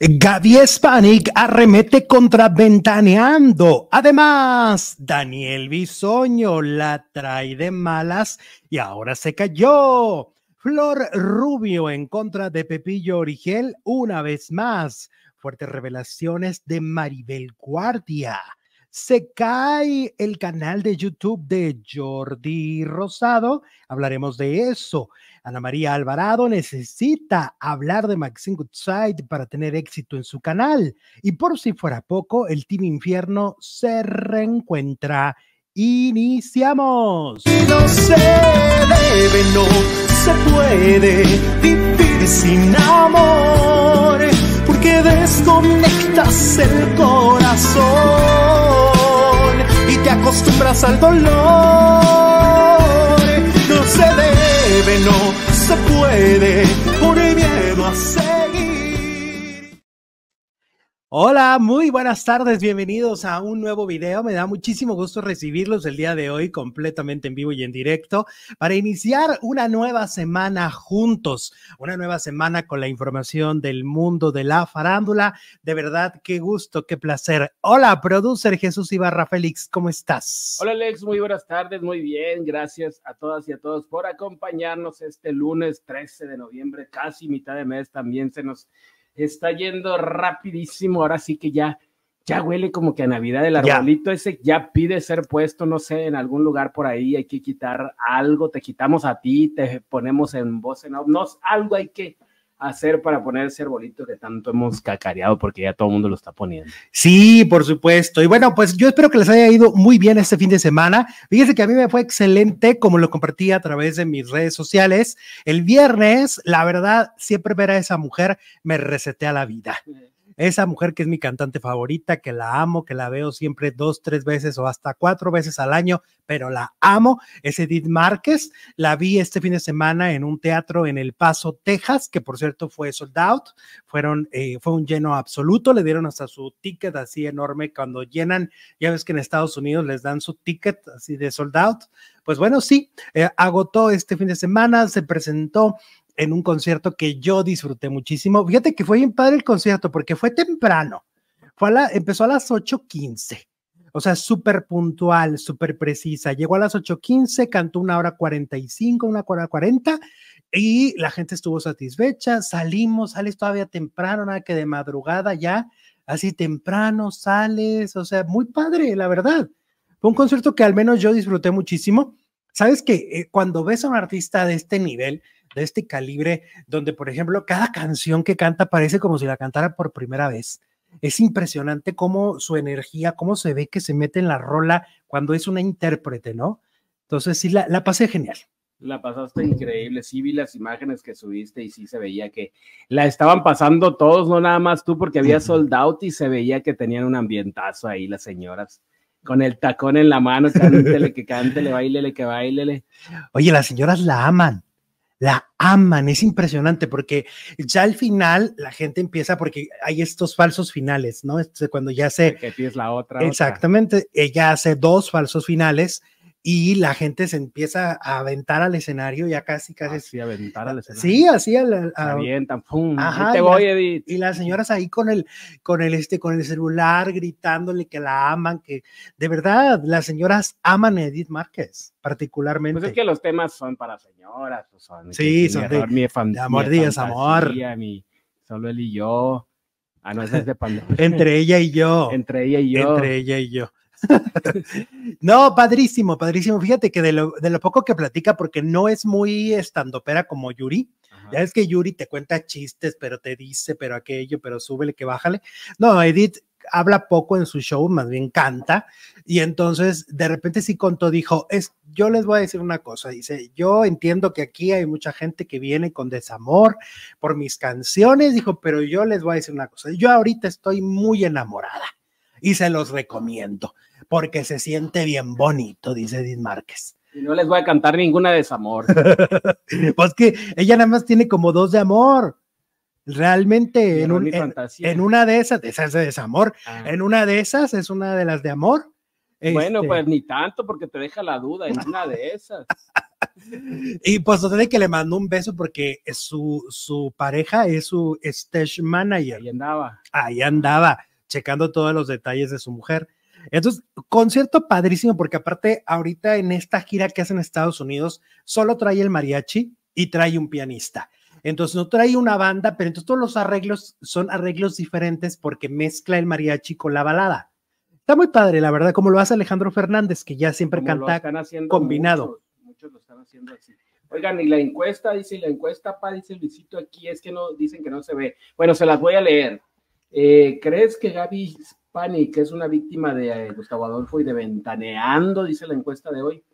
Gaby Spanik arremete contra Ventaneando. Además, Daniel Bisoño la trae de malas y ahora se cayó. Flor Rubio en contra de Pepillo Origel una vez más. Fuertes revelaciones de Maribel Guardia. Se cae el canal de YouTube de Jordi Rosado. Hablaremos de eso. Ana María Alvarado necesita hablar de Maxine Goodside para tener éxito en su canal. Y por si fuera poco, el Team Infierno se reencuentra. Iniciamos. No se debe, no se puede vivir sin amor, porque desconectas el corazón y te acostumbras al dolor. Debe, no se puede, por el miedo a seguir. Hola, muy buenas tardes, bienvenidos a un nuevo video. Me da muchísimo gusto recibirlos el día de hoy completamente en vivo y en directo para iniciar una nueva semana juntos, una nueva semana con la información del mundo de la farándula. De verdad, qué gusto, qué placer. Hola, producer Jesús Ibarra Félix, ¿cómo estás? Hola Alex, muy buenas tardes, muy bien, gracias a todas y a todos por acompañarnos este lunes 13 de noviembre, casi mitad de mes, también se nos está yendo rapidísimo, ahora sí que ya, ya huele como que a Navidad, el Ya. arbolito ese ya pide ser puesto, no sé, en algún lugar por ahí hay que quitar algo, te quitamos a ti, te ponemos en voz en off, no, algo hay que hacer para poner ese arbolito que tanto hemos cacareado porque ya todo el mundo lo está poniendo. Sí, por supuesto. Y bueno, pues yo espero que les haya ido muy bien este fin de semana. Fíjense que a mí me fue excelente, como lo compartí a través de mis redes sociales. El viernes, la verdad, siempre ver a esa mujer me resetea la vida. Esa mujer que es mi cantante favorita, que la amo, que la veo siempre dos, tres veces o hasta cuatro veces al año, pero la amo, es Edith Márquez. La vi este fin de semana en un teatro en El Paso, Texas, que por cierto fue sold out. Fueron, eh, fue un lleno absoluto, le dieron hasta su ticket así enorme cuando llenan, ya ves que en Estados Unidos les dan su ticket así de sold out. Pues bueno, sí, eh, agotó este fin de semana, se presentó en un concierto que yo disfruté muchísimo. Fíjate que fue bien padre el concierto porque fue temprano. Fue la, empezó a las 8:15. O sea, súper puntual, súper precisa. Llegó a las 8:15, cantó una hora 45, una hora 40 y la gente estuvo satisfecha. Salimos, sales todavía temprano, nada que de madrugada ya, así temprano sales. O sea, muy padre, la verdad. Fue un concierto que al menos yo disfruté muchísimo. Sabes que eh, cuando ves a un artista de este nivel, de este calibre, donde, por ejemplo, cada canción que canta parece como si la cantara por primera vez. Es impresionante cómo su energía, cómo se ve que se mete en la rola cuando es una intérprete, ¿no? Entonces, sí, la, la pasé genial. La pasaste increíble, sí vi las imágenes que subiste y sí se veía que la estaban pasando todos, no nada más tú, porque había sold out y se veía que tenían un ambientazo ahí las señoras, con el tacón en la mano, cántele que cántele, bailele que bailele. Oye, las señoras la aman, la aman, es impresionante porque ya al final la gente empieza, porque hay estos falsos finales, ¿no? Este, cuando ya se, Que tienes la otra. otra. Exactamente, ella hace dos falsos finales y la gente se empieza a aventar al escenario ya casi, casi. Así aventar al escenario. sí, así a- avientan, pum, Ajá, te y voy, las- Edith. y las señoras ahí con el, con el, este, con el celular gritándole que la aman, que de verdad las señoras aman a Edith Márquez, particularmente. Pues es que los temas son para señoras, pues son. Sí, que mi son de- error, mi fan- de amor, mi días, amor. mi- solo él y yo. Ah, no, es de Pandora. Entre ella y yo. Entre ella y yo. Entre ella y yo. no, padrísimo, padrísimo. Fíjate que de lo, de lo poco que platica, porque no es muy estandopera como Yuri. Ajá. Ya es que Yuri te cuenta chistes, pero te dice, pero aquello, pero súbele que bájale. No, Edith habla poco en su show, más bien canta. Y entonces de repente sí contó, dijo, es, yo les voy a decir una cosa, dice, yo entiendo que aquí hay mucha gente que viene con desamor por mis canciones, dijo, pero yo les voy a decir una cosa, yo ahorita estoy muy enamorada y se los recomiendo porque se siente bien bonito, dice Edith Márquez. Y no les voy a cantar ninguna desamor. pues que ella nada más tiene como dos de amor. Realmente un- en una de esas, esa es de desamor, Ah. en una de esas es una de las de amor. Bueno, Este, pues ni tanto porque te deja la duda en una de esas. y pues de que le mandó un beso porque su, su pareja es su stage manager. Ahí andaba. Ahí andaba, checando todos los detalles de su mujer. Entonces, concierto padrísimo, porque aparte, ahorita en esta gira que hace en Estados Unidos, solo trae el mariachi y trae un pianista. Entonces, no trae una banda, pero entonces todos los arreglos son arreglos diferentes porque mezcla el mariachi con la balada. Está muy padre, la verdad, como lo hace Alejandro Fernández, que ya siempre Como canta combinado. Muchos, muchos lo están haciendo así. Oigan, y la encuesta, dice la encuesta, pa, dice Luisito aquí, es que no, dicen que no se ve. Bueno, se las voy a leer. Eh, ¿Crees que Gaby Spani, que es una víctima de eh, Gustavo Adolfo y de Ventaneando, dice la encuesta de hoy,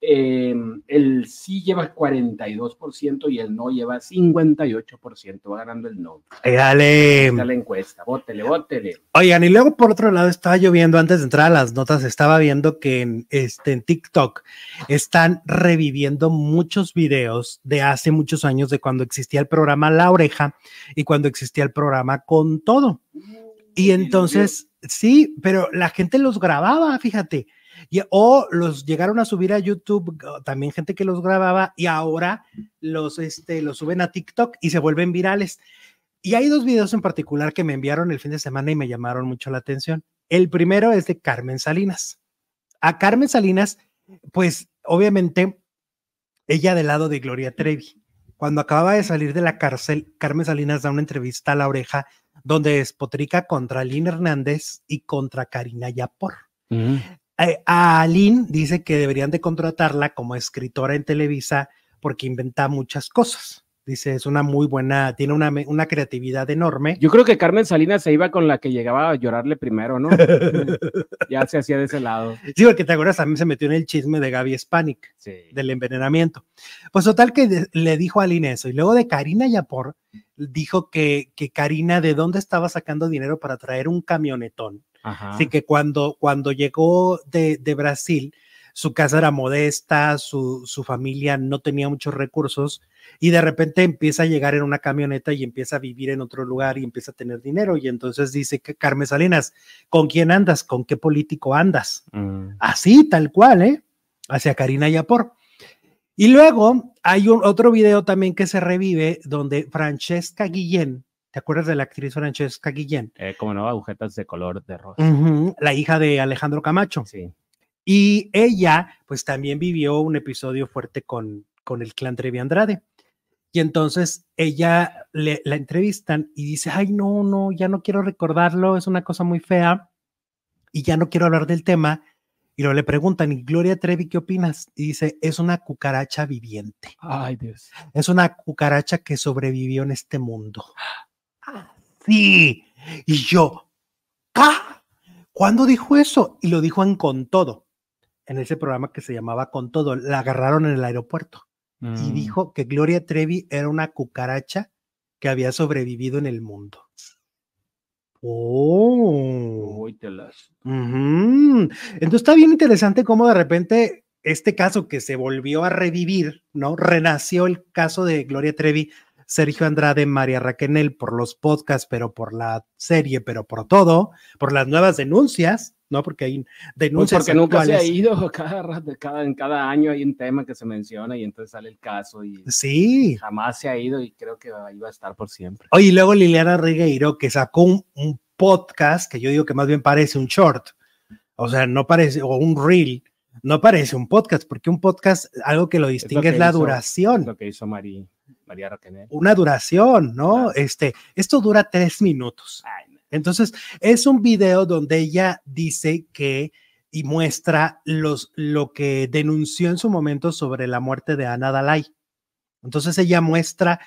eh, el sí lleva 42% y el no lleva 58%, va ganando el no. Dale. Está la encuesta, bótele, bótele. Oigan, y luego por otro lado estaba lloviendo antes de entrar a las notas, estaba viendo que en, este, en TikTok están reviviendo muchos videos de hace muchos años de cuando existía el programa La Oreja y cuando existía el programa Con Todo. Y entonces, sí, pero la gente los grababa, fíjate. Y, o los llegaron a subir a YouTube, también gente que los grababa y ahora los, este, los suben a TikTok y se vuelven virales. Y hay dos videos en particular que me enviaron el fin de semana y me llamaron mucho la atención. El primero es de Carmen Salinas. A Carmen Salinas, pues obviamente ella del lado de Gloria Trevi. Cuando acababa de salir de la cárcel, Carmen Salinas da una entrevista a la oreja donde despotrica contra Lynn Hernández y contra Karina Yapor. Eh, a Aline dice que deberían de contratarla como escritora en Televisa porque inventa muchas cosas. Dice, es una muy buena, tiene una, una creatividad enorme. Yo creo que Carmen Salinas se iba con la que llegaba a llorarle primero, ¿no? ya se hacía de ese lado. Sí, porque te acuerdas, también se metió en el chisme de Gaby Spanik, Sí. del envenenamiento. Pues total que de- le dijo a Aline eso. Y luego de Karina Yapor, dijo que, que Karina de dónde estaba sacando dinero para traer un camionetón. Ajá. Así que cuando, cuando llegó de, de Brasil, su casa era modesta, su, su familia no tenía muchos recursos y de repente empieza a llegar en una camioneta y empieza a vivir en otro lugar y empieza a tener dinero. Y entonces dice que Carmen Salinas, ¿con quién andas? ¿Con qué político andas? Mm. Así, tal cual, ¿eh? Hacia Karina Yapor. Y luego hay un otro video también que se revive donde Francesca Guillén, ¿te acuerdas de la actriz Francesca Guillén? Eh, como no, agujetas de color de rosa. La hija de Alejandro Camacho. Sí. Y ella, pues también vivió un episodio fuerte con, con el clan Trevi Andrade. Y entonces ella le, la entrevistan y dice, ay, no, no, ya no quiero recordarlo, es una cosa muy fea y ya no quiero hablar del tema. Y luego le preguntan, ¿y Gloria Trevi qué opinas? Y dice, es una cucaracha viviente, Ay, Dios. es una cucaracha que sobrevivió en este mundo. Sí. Y yo, ¿ah? ¿Cuándo dijo eso? Y lo dijo en Con Todo, en ese programa que se llamaba Con Todo. La agarraron en el aeropuerto y Mm. dijo que Gloria Trevi era una cucaracha que había sobrevivido en el mundo. Oh. Uy, te las. Ujú. Entonces está bien interesante cómo de repente este caso que se volvió a revivir, ¿no? Renació el caso de Gloria Trevi, Sergio Andrade, María Raquenel por los podcasts, pero por la serie, pero por todo, por las nuevas denuncias, ¿no? Porque hay Pues denuncias porque nunca se ha ido, cada, cada, en cada año hay un tema que se menciona y entonces sale el caso y Sí. jamás se ha ido y creo que ahí va a estar por siempre. Oye, y luego Liliana Regueiro, que sacó un, un podcast, que yo digo que más bien parece un short, o sea, no parece, o un reel, no parece un podcast, porque un podcast, algo que lo distingue es, que la hizo- duración, Es lo que hizo Mari- María Raquenel. una duración, ¿no? Claro. Este, esto dura tres minutos. Ay. Entonces, es un video donde ella dice que y muestra los, lo que denunció en su momento sobre la muerte de Ana Dalai. Entonces, ella muestra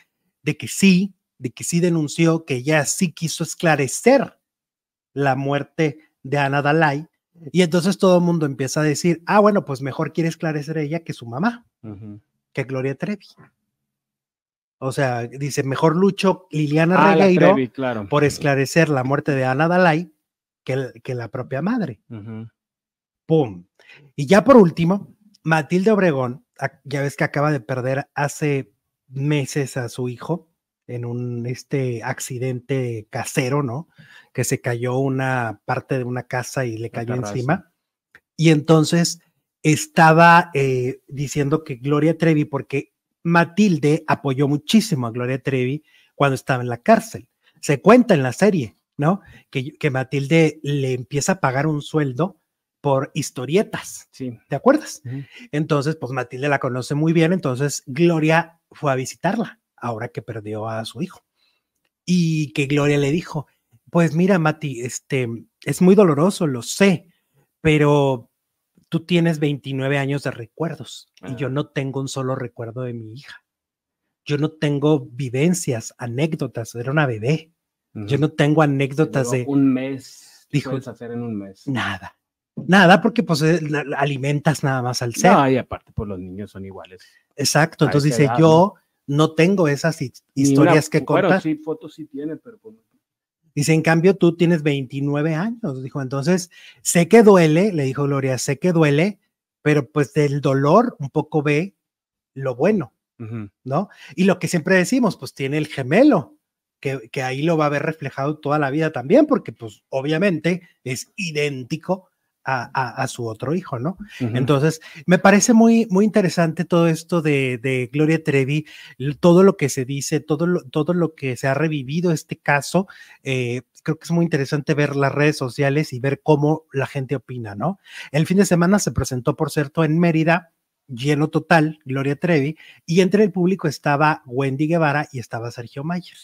de que sí, de que sí denunció, que ella sí quiso esclarecer la muerte de Ana Dalai. Y entonces todo el mundo empieza a decir, ah, bueno, pues mejor quiere esclarecer ella que su mamá, que Gloria Trevi. O sea, dice, mejor lucho Liliana Ah, Regueiro Trevi, claro. por esclarecer la muerte de Ana Dalai que, el- que la propia madre. Ujú. ¡Pum! Y ya por último, Matilde Obregón, ya ves que acaba de perder hace meses a su hijo en un este accidente casero, ¿no? Que se cayó una parte de una casa y le cayó encima. Y entonces estaba eh, diciendo que Gloria Trevi, porque Matilde apoyó muchísimo a Gloria Trevi cuando estaba en la cárcel. Se cuenta en la serie, ¿no? Que, que Matilde le empieza a pagar un sueldo por historietas. Sí. ¿Te acuerdas? Entonces, pues Matilde la conoce muy bien, entonces Gloria fue a visitarla ahora que perdió a su hijo. Y que Gloria le dijo, pues mira, Mati, este, es muy doloroso, lo sé, pero tú tienes 29 años de recuerdos y yo no tengo un solo recuerdo de mi hija. Yo no tengo vivencias, anécdotas, era una bebé. Yo Ujú. no tengo anécdotas de un mes. ¿qué Dijo- puedes hacer en un mes? nada. Nada, porque pues eh, alimentas nada más al ser. No, y aparte, pues los niños son iguales. Exacto, entonces dice, edad, yo no tengo esas hi- Ni una- historias que bueno, contar. sí, fotos sí tiene, pero pues, Dice, en cambio, tú tienes 29 años. Dijo, entonces, sé que duele, le dijo Gloria, sé que duele, pero pues del dolor un poco ve lo bueno. ¿no? Y lo que siempre decimos, pues tiene el gemelo, que, que ahí lo va a ver reflejado toda la vida también, porque pues obviamente es idéntico a, a- a su otro hijo, ¿no? Entonces, me parece muy, muy interesante todo esto de, de Gloria Trevi, todo lo que se dice, todo lo, todo lo que se ha revivido este caso. eh, creo que es muy interesante ver las redes sociales y ver cómo la gente opina, ¿no? El fin de semana se presentó, por cierto, en Mérida, lleno total, Gloria Trevi, y entre el público estaba Wendy Guevara y estaba Sergio Mayer.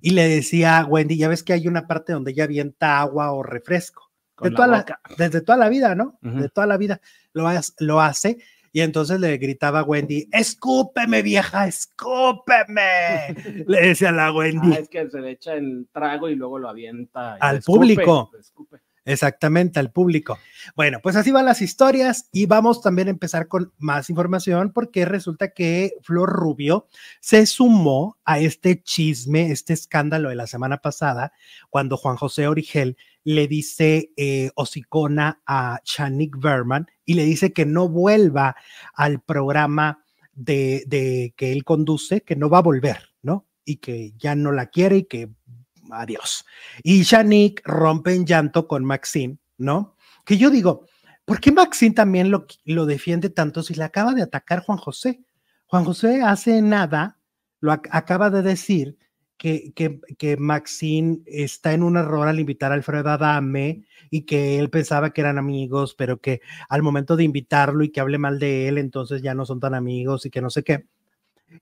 Y le decía a Wendy, ya ves que hay una parte donde ella avienta agua o refresco de la toda la- desde toda la vida, ¿no? De toda la vida lo, has- lo hace. Y entonces le gritaba a Wendy, escúpeme vieja, escúpeme. le decía a la Wendy. Ah, es que se le echa el trago y luego lo avienta. Al escupe, público. escupe. Exactamente, al público. Bueno, pues así van las historias y vamos también a empezar con más información porque resulta que Flor Rubio se sumó a este chisme, este escándalo de la semana pasada, cuando Juan José Origel le dice eh, hocicona a Shanik Berman y le dice que no vuelva al programa de, de que él conduce, que no va a volver, ¿no? Y que ya no la quiere y que adiós. Y Shanik rompe en llanto con Maxine, ¿no? Que yo digo, ¿por qué Maxine también lo, lo defiende tanto si le acaba de atacar Juan José? Juan José hace nada, lo ac- acaba de decir que, que, que Maxine está en un error al invitar a Alfredo Adame y que él pensaba que eran amigos, pero que al momento de invitarlo y que hable mal de él, entonces ya no son tan amigos y que no sé qué.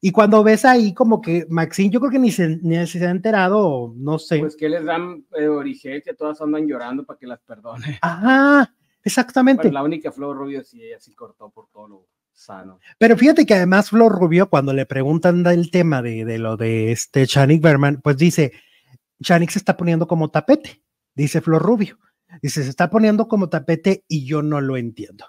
Y cuando ves ahí como que Maxine, yo creo que ni se, ni se ha enterado, no sé. Pues que les dan eh, origen, que todas andan llorando para que las perdone. Ajá, exactamente. Bueno, la única Flor Rubio sí, ella sí cortó por todo lo sano. Pero fíjate que además Flor Rubio, cuando le preguntan del tema de, de lo de este Chanik Berman, pues dice, Chanik se está poniendo como tapete, dice Flor Rubio. Dice, se está poniendo como tapete y yo no lo entiendo.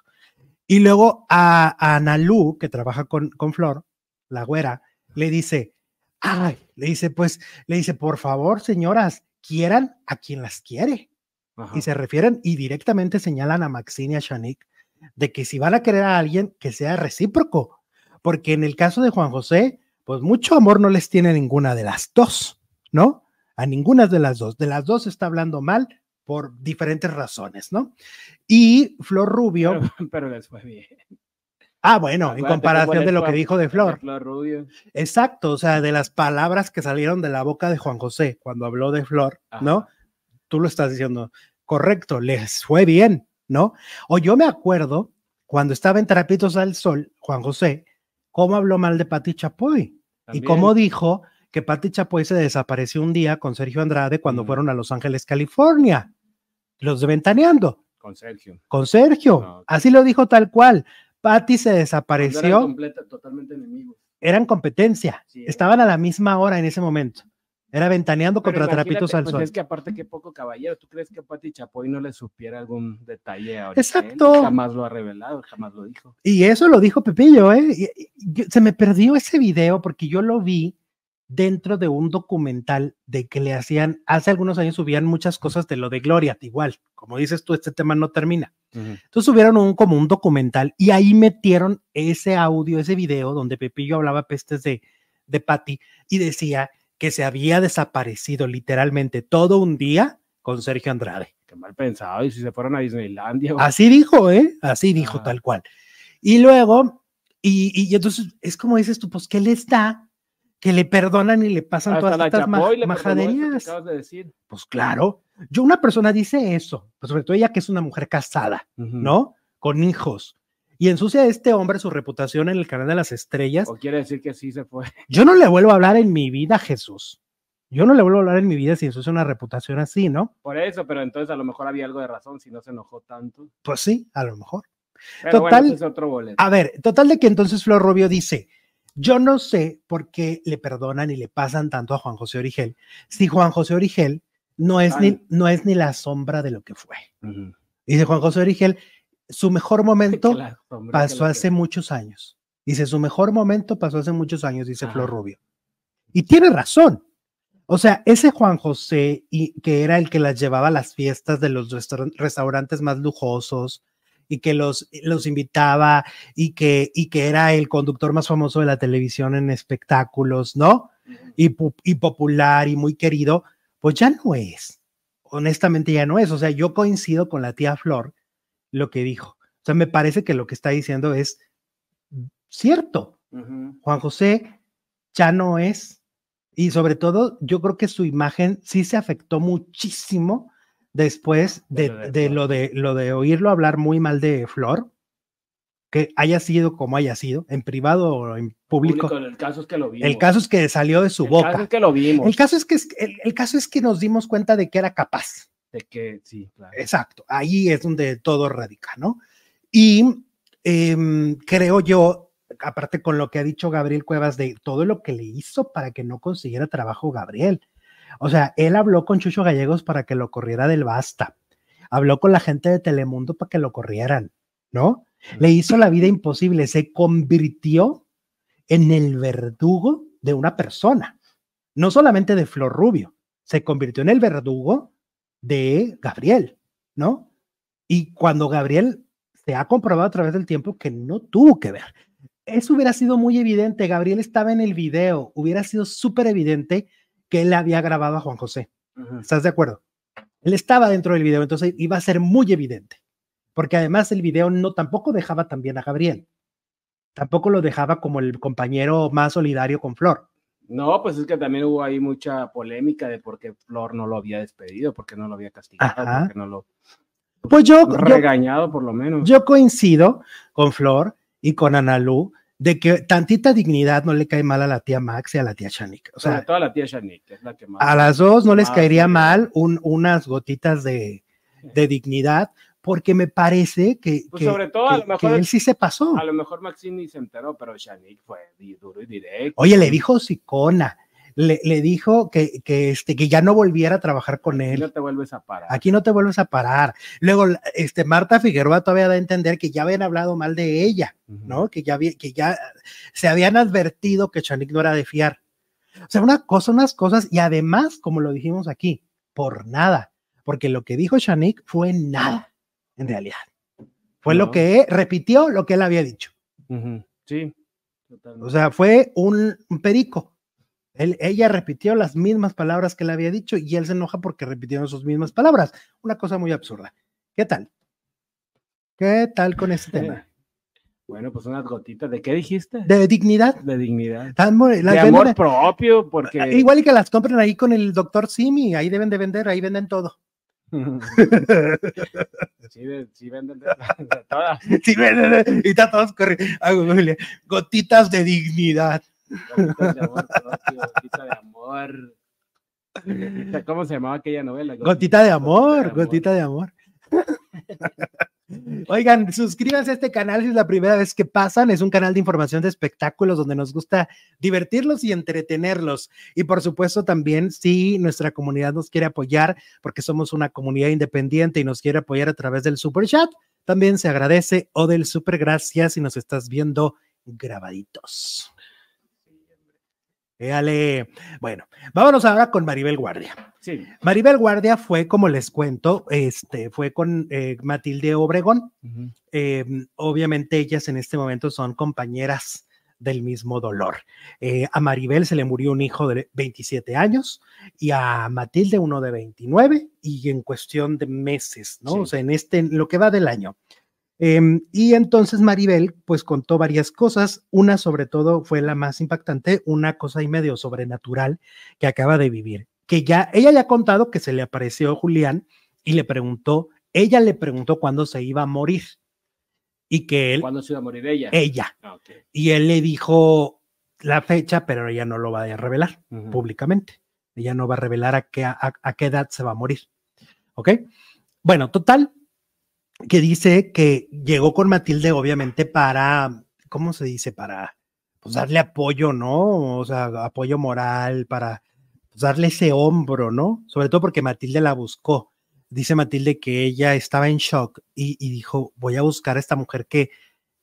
Y luego a, a Analu, que trabaja con, con Flor, la güera, le dice, ay, le dice, pues, le dice, por favor, señoras, quieran a quien las quiere. Ajá. Y se refieren y directamente señalan a Maxine y a Shanik de que si van a querer a alguien, que sea recíproco. Porque en el caso de Juan José, pues mucho amor no les tiene ninguna de las dos, ¿no? A ninguna de las dos. De las dos está hablando mal por diferentes razones, ¿no? Y Flor Rubio, Pero, pero les fue bien. Ah, bueno, en comparación de lo que dijo de Flor. Flor Rubio. Exacto, o sea, de las palabras que salieron de la boca de Juan José cuando habló de Flor, ¿no? Tú lo estás diciendo, correcto, les fue bien, ¿no? O yo me acuerdo cuando estaba en Terapitos al Sol, Juan José, cómo habló mal de Pati Chapoy y cómo dijo que Pati Chapoy se desapareció un día con Sergio Andrade cuando fueron a Los Ángeles, California, los de Ventaneando, Con Sergio. con Sergio, Ah, así lo dijo tal cual. Pati se Cuando eran desapareció, completa- totalmente enemigos. eran competencia, Sí, estaban a la misma hora en ese momento. Era ventaneando Pero contra Trapitos al pues, Sol. Es que aparte que poco caballero, ¿tú crees que Pati Chapoy no le supiera algún detalle a Origel? Exacto. Jamás lo ha revelado, jamás lo dijo. Y eso lo dijo Pepillo, ¿eh? Y- y- yo- se me perdió ese video porque yo lo vi dentro de un documental de que le hacían, hace algunos años subían muchas cosas de lo de Gloria, igual, como dices tú, este tema no termina. Entonces subieron un, como un documental y ahí metieron ese audio, ese video donde Pepillo hablaba pestes de, de Patty y decía que se había desaparecido literalmente todo un día con Sergio Andrade. Qué mal pensado. Y si se fueron a Disneylandia. o- Así dijo, ¿eh? Así dijo Ah. tal cual. Y luego, y, y entonces es como dices tú, pues, ¿qué les da? Que le perdonan y le pasan Hasta todas estas ma- majaderías. acabas de decir. Pues claro, yo una persona dice eso, pues sobre todo ella que es una mujer casada, ¿no? Con hijos. Y ensucia a este hombre su reputación en el canal de las estrellas. O quiere decir que sí se fue. Yo no le vuelvo a hablar en mi vida a Jesús. Yo no le vuelvo a hablar en mi vida si ensucia una reputación así, ¿no? Por eso, pero entonces a lo mejor había algo de razón si no se enojó tanto. Pues sí, a lo mejor. Pero Total- bueno, ese es otro boleto. A ver, total de que entonces Flor Rubio dice, yo no sé por qué le perdonan y le pasan tanto a Juan José Origel, si Juan José Origel no es, ni, no es ni la sombra de lo que fue. Dice Juan José Origel, su mejor momento pasó hace muchos años. Dice, su mejor momento pasó hace muchos años, dice Ajá. Flor Rubio. Y tiene razón. O sea, ese Juan José, y, que era el que las llevaba a las fiestas de los restauran- restaurantes más lujosos y que los, los invitaba y que, y que era el conductor más famoso de la televisión en espectáculos, ¿no? Y, y popular y muy querido, pues ya no es. Honestamente ya no es. O sea, yo coincido con la tía Flor lo que dijo. O sea, me parece que lo que está diciendo es cierto. Juan José ya no es. Y sobre todo, yo creo que su imagen sí se afectó muchísimo después de, De lo de lo de lo de oírlo hablar muy mal de Flor, que haya sido como haya sido, en privado o en público. Público, el caso es que lo vimos. El caso es que salió de su El boca. caso es que lo vimos. El caso es que, el caso es que nos dimos cuenta de que era capaz. De que sí, claro. Exacto. Ahí es donde todo radica, ¿no? Y em, creo yo, aparte con lo que ha dicho Gabriel Cuevas de todo lo que le hizo para que no consiguiera trabajo Gabriel. O sea, él habló con Chucho Gallegos para que lo corriera del Basta. Habló con la gente de Telemundo para que lo corrieran, ¿no? Le hizo la vida imposible. Se convirtió en el verdugo de una persona. No solamente de Flor Rubio, se convirtió en el verdugo de Gabriel, ¿no? Y cuando Gabriel se ha comprobado a través del tiempo que no tuvo que ver. Eso hubiera sido muy evidente. Gabriel estaba en el video. Hubiera sido súper evidente que él había grabado a Juan José. ¿Estás de acuerdo? Él estaba dentro del video, entonces iba a ser muy evidente. Porque además el video no tampoco dejaba también a Gabriel. Tampoco lo dejaba como el compañero más solidario con Flor. No, pues es que también hubo ahí mucha polémica de por qué Flor no lo había despedido, por qué no lo había castigado, Ajá. por qué no lo Pues yo, yo, regañado por lo menos. yo coincido con Flor y con Analú de que tantita dignidad no le cae mal a la tía Max y a la tía Chanik. O Sobre sea, todo a la tía que es la que más. a las dos no les caería mal un- unas gotitas de, de dignidad, porque me parece que, Pues que- sobre todo, a lo mejor- que él sí se pasó. A lo mejor Maxine ni se enteró, pero Shanique fue duro y directo. Oye, le dijo sicona, le, le dijo que, que, este, que ya no volviera a trabajar con él. no te vuelves a parar. Aquí no te vuelves a parar. Luego, este, Marta Figueroa todavía da a entender que ya habían hablado mal de ella. ¿no? Que ya, que ya se habían advertido que Chanik no era de fiar. O sea, una cosa, unas cosas, y además, como lo dijimos aquí, por nada, porque lo que dijo Chanik fue nada, en realidad. Fue lo que repitió lo que él había dicho. Sí. totalmente. O sea, fue un, un perico. Él- ella repitió las mismas palabras que él había dicho y él se enoja porque repitieron sus mismas palabras. Una cosa muy absurda. ¿Qué tal? ¿Qué tal con este tema? Bueno, pues unas gotitas. ¿De qué dijiste? De dignidad. De dignidad. Tan las de amor propio, porque. Igual y que las compren ahí con el doctor Simi, ahí deben de vender, ahí venden todo. sí, de- sí venden de, de todas. Sí, venden, y está todos corriendo. Ah, Gotitas de dignidad. Gotitas de amor propio, gotita de amor. Gotita- ¿Cómo se llamaba aquella novela? Gotita de amor, gotita de amor. Oigan, suscríbanse a este canal si es la primera vez que pasan. Es un canal de información de espectáculos donde nos gusta divertirlos y entretenerlos. Y por supuesto también si nuestra comunidad nos quiere apoyar, porque somos una comunidad independiente y nos quiere apoyar a través del super chat, también se agradece o del super gracias si nos estás viendo grabaditos. Éale. Bueno, vámonos ahora con Maribel Guardia. Sí. Maribel Guardia fue, como les cuento, este, fue con eh, Matilde Obregón. Eh, obviamente ellas en este momento son compañeras del mismo dolor. Eh, a Maribel se le murió un hijo de 27 años y a Matilde uno de 29 y en cuestión de meses, ¿no? Sí. O sea, en este, en lo que va del año. Em, y entonces Maribel pues contó varias cosas, una sobre todo fue la más impactante, una cosa y medio sobrenatural que acaba de vivir, que ya ella ya ha contado que se le apareció Julián y le preguntó, ella le preguntó cuándo se iba a morir y que él... ¿Cuándo se iba a morir ella? Ella. Ah. Y él le dijo la fecha, pero ella no lo va a revelar públicamente. Ella no va a revelar a qué, a, a qué edad se va a morir. ¿Ok? Bueno, total, que dice que llegó con Matilde, obviamente, para, ¿cómo se dice? Para pues, darle apoyo, ¿no? O sea, apoyo moral, para pues, darle ese hombro, ¿no? Sobre todo porque Matilde la buscó. Dice Matilde que ella estaba en shock y, y dijo, voy a buscar a esta mujer que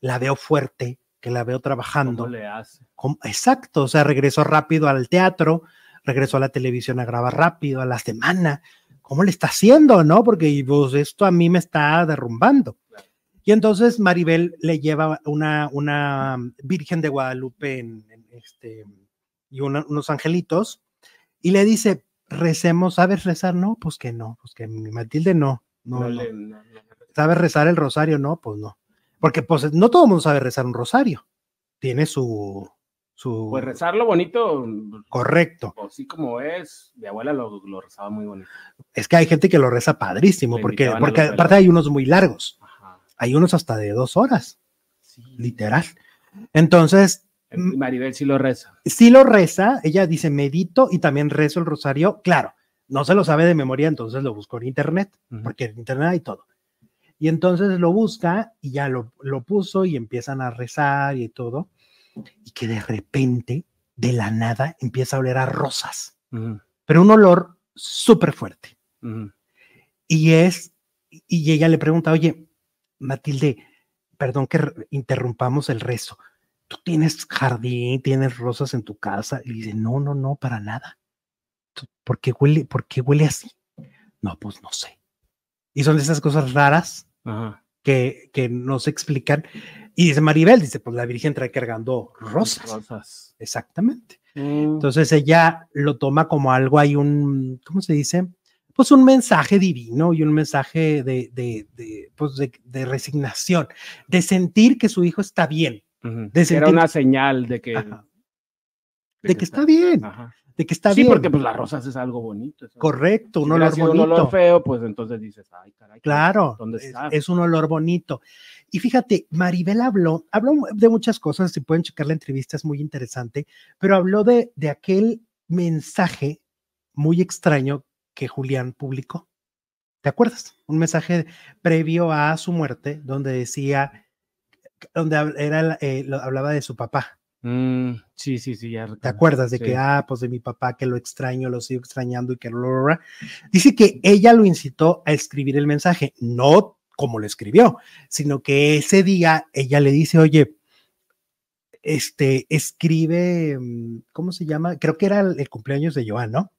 la veo fuerte, que la veo trabajando. ¿Cómo le hace? ¿Cómo? Exacto, o sea, regresó rápido al teatro, regresó a la televisión a grabar rápido, a la semana. ¿Cómo le está haciendo, no? Porque pues, esto a mí me está derrumbando. Y entonces Maribel le lleva una, una Virgen de Guadalupe en, en este, y una- unos angelitos y le dice, recemos, ¿sabes rezar? No, pues que no, pues que mi Matilde no, no, No no. le- no- no- ¿Sabes rezar el rosario? No, pues no. Porque pues no todo el mundo sabe rezar un rosario. Tiene su... su Pues rezarlo bonito, Correcto. o sí como es, mi abuela lo, lo rezaba muy bonito. Es que hay gente que lo reza padrísimo, Le porque, porque aparte hay unos muy largos. Ajá. Hay unos hasta de dos horas, Sí. literal. Entonces, El- Maribel sí lo reza. si lo reza, ella dice medito y también rezo el rosario. Claro, no se lo sabe de memoria, entonces lo buscó en internet, porque en internet hay todo. Y entonces lo busca y ya lo, lo puso y empiezan a rezar y todo. Y que de repente, de la nada, empieza a oler a rosas, pero un olor súper fuerte. Y es, y ella le pregunta, oye, Matilde, perdón que interrumpamos el rezo. ¿Tú tienes jardín, tienes rosas en tu casa? Y dice, no, no, no, para nada. "¿Tú- ¿Por qué huele, por qué huele así? No, pues no sé. Y son de esas cosas raras Ajá. que, que no se explican. Y dice Maribel, dice, pues la Virgen trae cargando rosas. Rosas. Exactamente. Mm, Entonces ella lo toma como algo, hay un, ¿cómo se dice? Pues un mensaje divino y un mensaje de, de, de, pues de, de resignación, de sentir que su hijo está bien, de Era una señal de que, Ajá. de que está bien, Ajá. De que está sí, bien. porque pues las rosas es algo bonito. Correcto, Si un hubiera olor sido un bonito. olor feo, pues entonces dices, ay, caray. Claro, ¿Dónde es, está? es un olor bonito. Y fíjate, Maribel habló, habló de muchas cosas, si pueden checar la entrevista, es muy interesante, pero habló de, de aquel mensaje muy extraño que Julián publicó. ¿Te acuerdas? Un mensaje previo a su muerte donde decía, donde era, eh, hablaba de su papá. Mm, sí, sí, sí, ya ¿Te recuerdo. acuerdas de Sí. que, ah, pues de mi papá, que lo extraño, lo sigo extrañando y que lo... Dice que ella lo incitó a escribir el mensaje, no como lo escribió, sino que ese día ella le dice, oye, este, escribe, mm, ¿cómo se llama? Creo que era el, el cumpleaños de Joan, ¿no?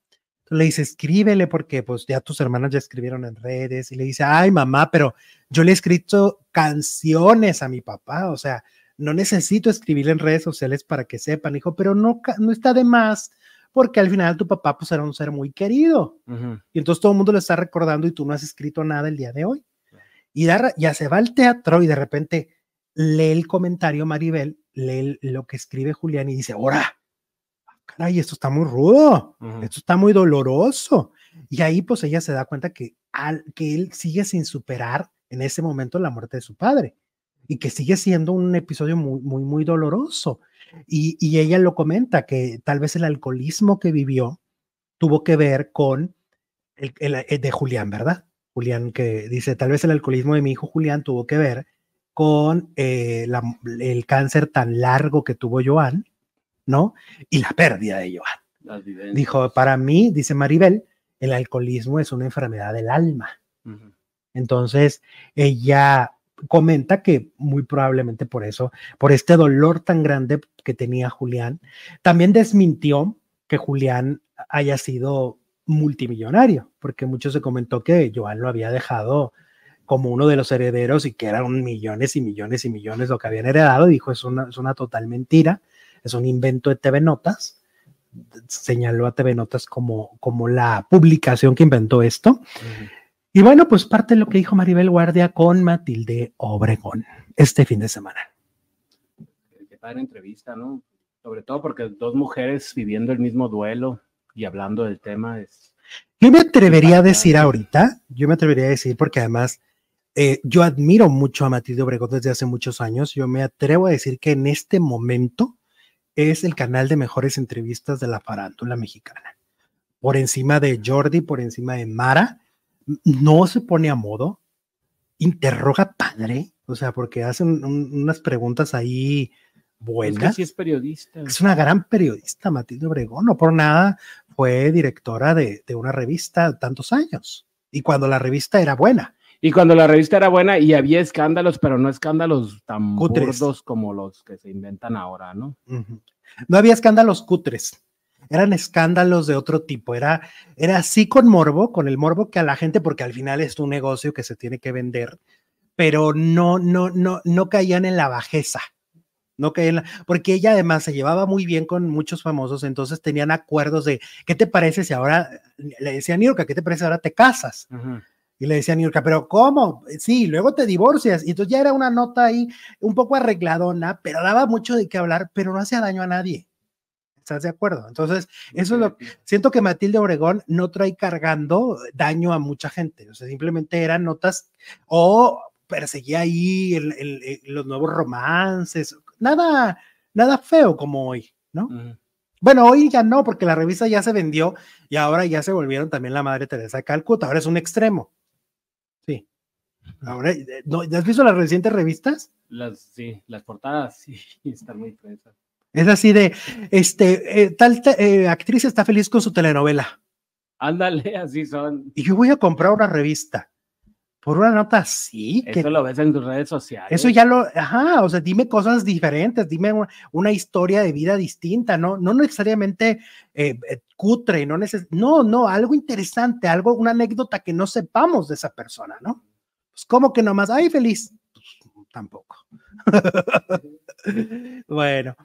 Entonces le dice, escríbele porque pues ya tus hermanas ya escribieron en redes y le dice, ay mamá, pero yo le he escrito canciones a mi papá, o sea, no necesito escribir en redes sociales para que sepan, hijo, pero no, no está de más porque al final tu papá pues era un ser muy querido. Y entonces todo el mundo lo está recordando y tú no has escrito nada el día de hoy. Y da- ya se va al teatro y de repente lee el comentario Maribel, lee el- lo que escribe Julián y dice, ahora, caray, esto está muy rudo, esto está muy doloroso. Y ahí pues ella se da cuenta que, al, que él sigue sin superar en ese momento la muerte de su padre y que sigue siendo un episodio muy, muy, muy doloroso. Y, y ella lo comenta, que tal vez el alcoholismo que vivió tuvo que ver con el, el- el de Julián, ¿verdad? Julián que dice, tal vez el alcoholismo de mi hijo Julián tuvo que ver con eh, la- el cáncer tan largo que tuvo Joan, ¿no? Y la pérdida de Joan. Dijo, para mí, dice Maribel, el alcoholismo es una enfermedad del alma. Entonces, ella comenta que muy probablemente por eso, por este dolor tan grande que tenía Julián, también desmintió que Julián haya sido multimillonario, porque mucho se comentó que Joan lo había dejado como uno de los herederos y que eran millones y millones y millones lo que habían heredado. Dijo, es una, es una total mentira, es un invento de TV Notas. Señaló a TV Notas como, como la publicación que inventó esto. Y bueno, pues parte de lo que dijo Maribel Guardia con Matilde Obregón este fin de semana. Qué padre entrevista, ¿no? Sobre todo porque dos mujeres viviendo el mismo duelo y hablando del tema es... Yo me atrevería a decir ahorita, yo me atrevería a decir porque además eh, yo admiro mucho a Matilde Obregón desde hace muchos años, yo me atrevo a decir que en este momento es el canal de mejores entrevistas de la farándula mexicana. Por encima de Jordi, por encima de Mara, no se pone a modo, interroga padre, o sea, porque hacen unas preguntas ahí buenas. Es, que sí es periodista. Es una gran periodista, Matilde Obregón, no por nada fue directora de, de una revista tantos años. Y cuando la revista era buena. Y cuando la revista era buena y había escándalos, pero no escándalos tan burdos como los que se inventan ahora, ¿no? No había escándalos cutres. Eran escándalos de otro tipo. Era, era así con morbo, con el morbo que a la gente, porque al final es un negocio que se tiene que vender, pero no, no, no, no caían en la bajeza. No caían, la, porque ella además se llevaba muy bien con muchos famosos, entonces tenían acuerdos de, ¿qué te parece si ahora, le decía Nirka, ¿qué te parece si ahora te casas? Y le decía a pero ¿cómo? Sí, luego te divorcias. Y entonces ya era una nota ahí un poco arregladona, pero daba mucho de qué hablar, pero no hacía daño a nadie. ¿Estás de acuerdo? Entonces, eso es lo siento que Matilde Obregón no trae cargando daño a mucha gente. O sea, simplemente eran notas o perseguía ahí los nuevos romances. Nada, nada feo como hoy, ¿no? Bueno, hoy ya no, porque la revista ya se vendió y ahora ya se volvieron también la Madre Teresa de Calcuta. Ahora es un extremo. Ahora, eh, ¿has visto las recientes revistas? Las, sí, las portadas sí, están muy frescas. Es así de, este, eh, tal eh, actriz está feliz con su telenovela. Ándale, así son. Y yo voy a comprar una revista por una nota así. Eso lo ves en tus redes sociales. Eso ya lo, ajá, o sea, dime cosas diferentes, dime una, historia de vida distinta, no, no necesariamente cutre, no, neces no, no, algo interesante, algo, una anécdota que no sepamos de esa persona, ¿no? Pues, ¿cómo que nomás? ¡Ay, feliz! Pues, tampoco. bueno,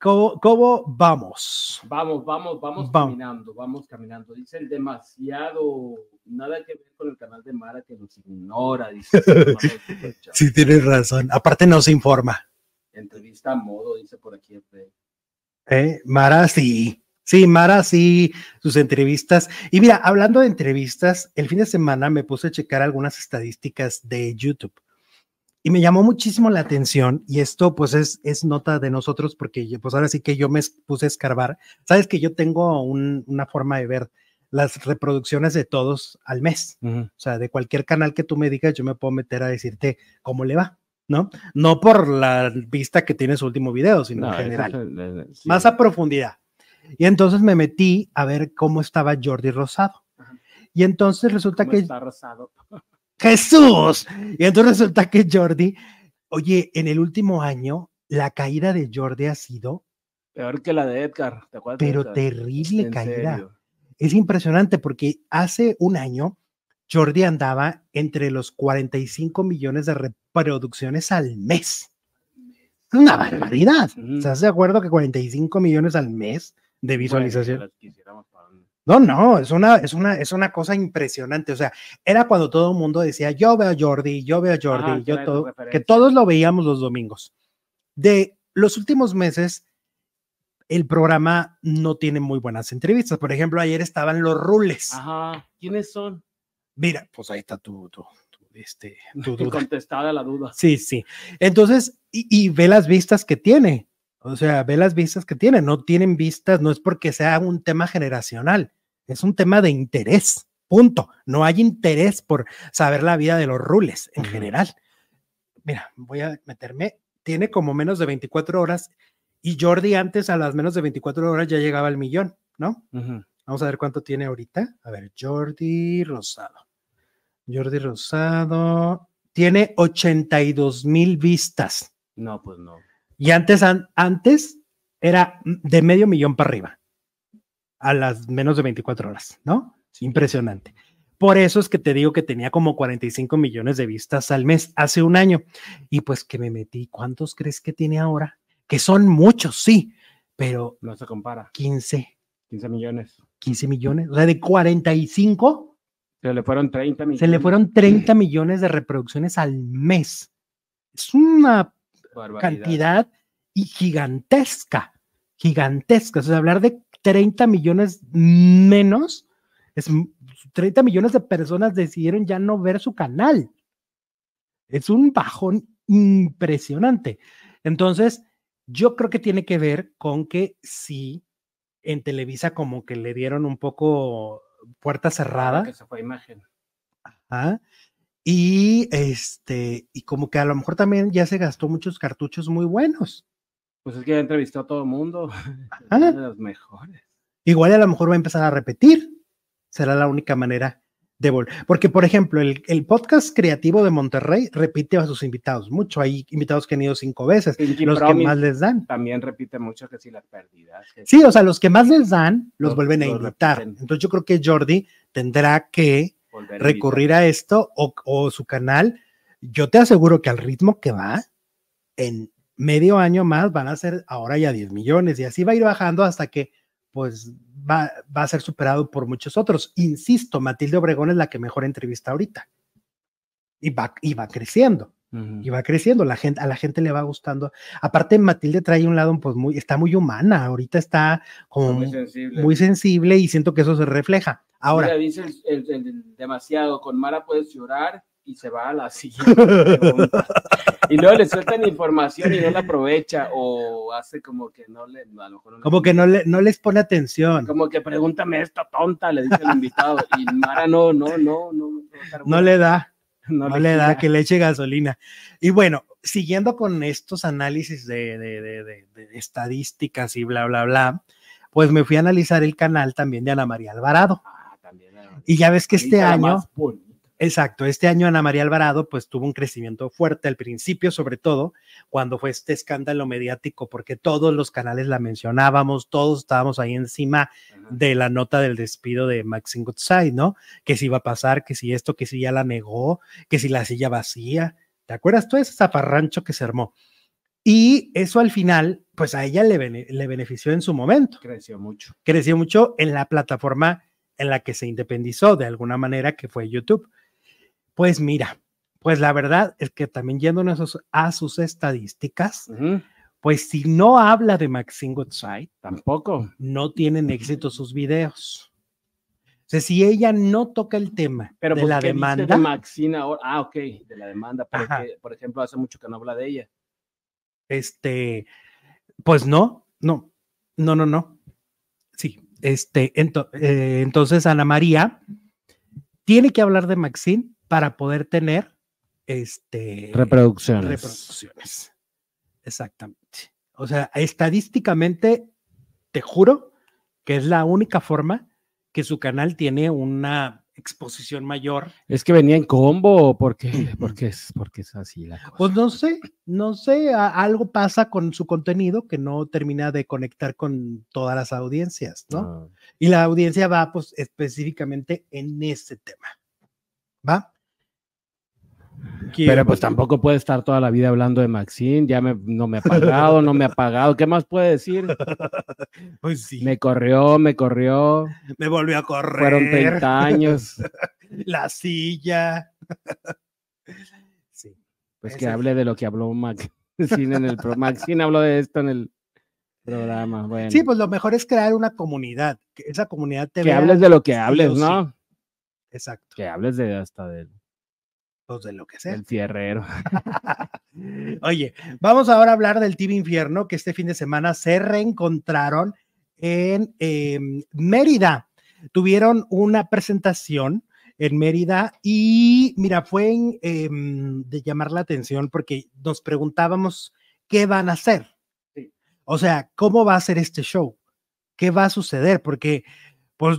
¿cómo, ¿cómo, vamos? Vamos, vamos, vamos, caminando, vamos caminando. Dice el demasiado, nada que ver con el canal de Mara que nos ignora. Dice, sí, tienes razón. Aparte no se informa. Entrevista a modo, dice por aquí. ¿Eh? Mara sí. Sí, Mara, sí, sus entrevistas. Y mira, hablando de entrevistas, el fin de semana me puse a checar algunas estadísticas de YouTube y me llamó muchísimo la atención y esto pues es, es nota de nosotros porque pues ahora sí que yo me puse a escarbar. Sabes que yo tengo una forma de ver las reproducciones de todos al mes. O sea, de cualquier canal que tú me digas, yo me puedo meter a decirte cómo le va. ¿no? No por la vista que tiene su último video, sino en general. Más a profundidad. Y entonces me metí a ver cómo estaba Jordi Rosado. Y entonces resulta que... Está rosado? Jesús. Y entonces resulta que Jordi, oye, en el último año, la caída de Jordi ha sido... Peor que la de Edgar, ¿te acuerdas? Pero terrible caída. Es impresionante porque hace un año Jordi andaba entre los 45 millones de reproducciones al mes. Es una barbaridad. ¿Estás de acuerdo que 45 millones al mes de visualización. No, no, es una, es, una, es una cosa impresionante. O sea, era cuando todo el mundo decía, yo veo a Jordi, yo veo a Jordi, yo todo, que todos lo veíamos los domingos. De los últimos meses, el programa no tiene muy buenas entrevistas. Por ejemplo, ayer estaban los Rules. Ajá, ¿quiénes son? Mira, pues ahí está tu, tu, este, tu duda. Contestada la duda. Sí, sí. Entonces, y, y ve las vistas que tiene. O sea, ve las vistas que tienen, no tienen vistas, no es porque sea un tema generacional, es un tema de interés, punto. No hay interés por saber la vida de los rules en general. Mira, voy a meterme, tiene como menos de 24 horas y Jordi antes a las menos de 24 horas ya llegaba al millón, ¿no? Vamos a ver cuánto tiene ahorita. A ver, Jordi Rosado. Jordi Rosado tiene 82 mil vistas. No, pues no. Y antes, antes era de medio millón para arriba, a las menos de 24 horas, ¿no? Impresionante. Por eso es que te digo que tenía como 45 millones de vistas al mes hace un año. Y pues que me metí, ¿cuántos crees que tiene ahora? Que son muchos, sí, pero... No se compara. 15. 15 millones. 15 millones. O sea, de 45 Se le fueron 30 millones. Se le fueron 30 millones de reproducciones al mes. Es una Barbaridad. cantidad y gigantesca, gigantesca. O sea, hablar de 30 millones menos, es m- 30 millones de personas decidieron ya no ver su canal. Es un bajón impresionante. Entonces, yo creo que tiene que ver con que sí, en Televisa como que le dieron un poco puerta cerrada. Que se fue imagen. Ajá. Y este, y como que a lo mejor también ya se gastó muchos cartuchos muy buenos. Pues es que ya entrevistó a todo el mundo. Ajá. Una de las mejores. Igual a lo mejor va a empezar a repetir. Será la única manera de volver. Porque, por ejemplo, el, el podcast creativo de Monterrey repite a sus invitados mucho. Hay invitados que han ido cinco veces, Pinky los que más les dan. también repite mucho que si las pérdidas. Sí, o sea, los que más les dan, los Los- vuelven a los invitar. repiten. Entonces yo creo que Jordi tendrá que volver a recurrir a esto o, o su canal. Yo te aseguro que al ritmo que va, en medio año más van a ser ahora ya 10 millones y así va a ir bajando hasta que pues va, va a ser superado por muchos otros. Insisto, Matilde Obregón es la que mejor entrevista ahorita. Y va, y va creciendo, y va creciendo, la gente, a la gente le va gustando. Aparte, Matilde trae un lado, pues muy, está muy humana, ahorita está como muy sensible. muy sensible y siento que eso se refleja. Ahora, Mira, dice el, el- el demasiado, con Mara puedes llorar y se va a la siguiente. y luego le sueltan información y no la aprovecha o hace como que no le, a lo mejor no le- como que no, le, no les pone atención. como que pregúntame esto tonta, le dice el invitado y Mara no, no, no, no, no le da, no no le da que le eche gasolina. Y bueno, siguiendo con estos análisis de, de- de- estadísticas y bla, bla, bla, pues me fui a analizar el canal también de Ana María Alvarado. Ah, también era Y ya ves que este año, más. Exacto, este año Ana María Alvarado pues tuvo un crecimiento fuerte al principio, sobre todo cuando fue este escándalo mediático, porque todos los canales la mencionábamos, todos estábamos ahí encima de la nota del despido de Maxine Goodside, ¿no? Que si iba a pasar, que si esto, que si ya la negó, que si la silla vacía. ¿Te acuerdas todo ese zafarrancho que se armó? Y eso al final, pues a ella le, bene- le benefició en su momento. creció mucho. Creció mucho en la plataforma en la que se independizó de alguna manera, que fue YouTube. Pues mira, pues la verdad es que también yéndonos a sus- a sus estadísticas, pues si no habla de Maxine Goodside, Tampoco. no tienen éxito sus videos. O sea, si ella no toca el tema Pero de pues, la ¿qué dice demanda, de Maxine ahora? Ah, ok, de la demanda. Porque, por ejemplo, hace mucho que no habla de ella. este, pues no, no, no, no, no. Sí, este, ento- eh, entonces Ana María tiene que hablar de Maxine para poder tener este Reproducciones. reproducciones. Exactamente. O sea, estadísticamente, te juro que es la única forma que su canal tiene una exposición mayor. ¿Es que venía en combo o por qué? Porque es, porque es así la cosa. Pues no sé, no sé, a- algo pasa con su contenido que no termina de conectar con todas las audiencias, ¿no? Ah. Y la audiencia va pues específicamente en ese tema. ¿Va? Pero pues tampoco puede estar toda la vida hablando de Maxine, ya me, no me ha pagado, no me ha pagado, ¿qué más puede decir? Pues sí, me, Me corrió, me corrió, volvió a correr. fueron 30 años, La silla. sí. pues Ese- que hable de lo que habló Maxine en el pro. Maxine habló de esto en el programa, bueno. Sí, pues lo mejor es crear una comunidad, que esa comunidad te que vea- hables de lo que hables, sí. ¿no? Exacto, Que hables de hasta del, pues de lo que sea. del fierrero. Oye, vamos ahora a hablar del Team Infierno, que este fin de semana se reencontraron en em, Mérida. Tuvieron una presentación en Mérida y mira, fue en, em, de llamar la atención porque nos preguntábamos qué van a hacer. Sí. O sea, ¿cómo va a ser este show? ¿Qué va a suceder? Porque, pues,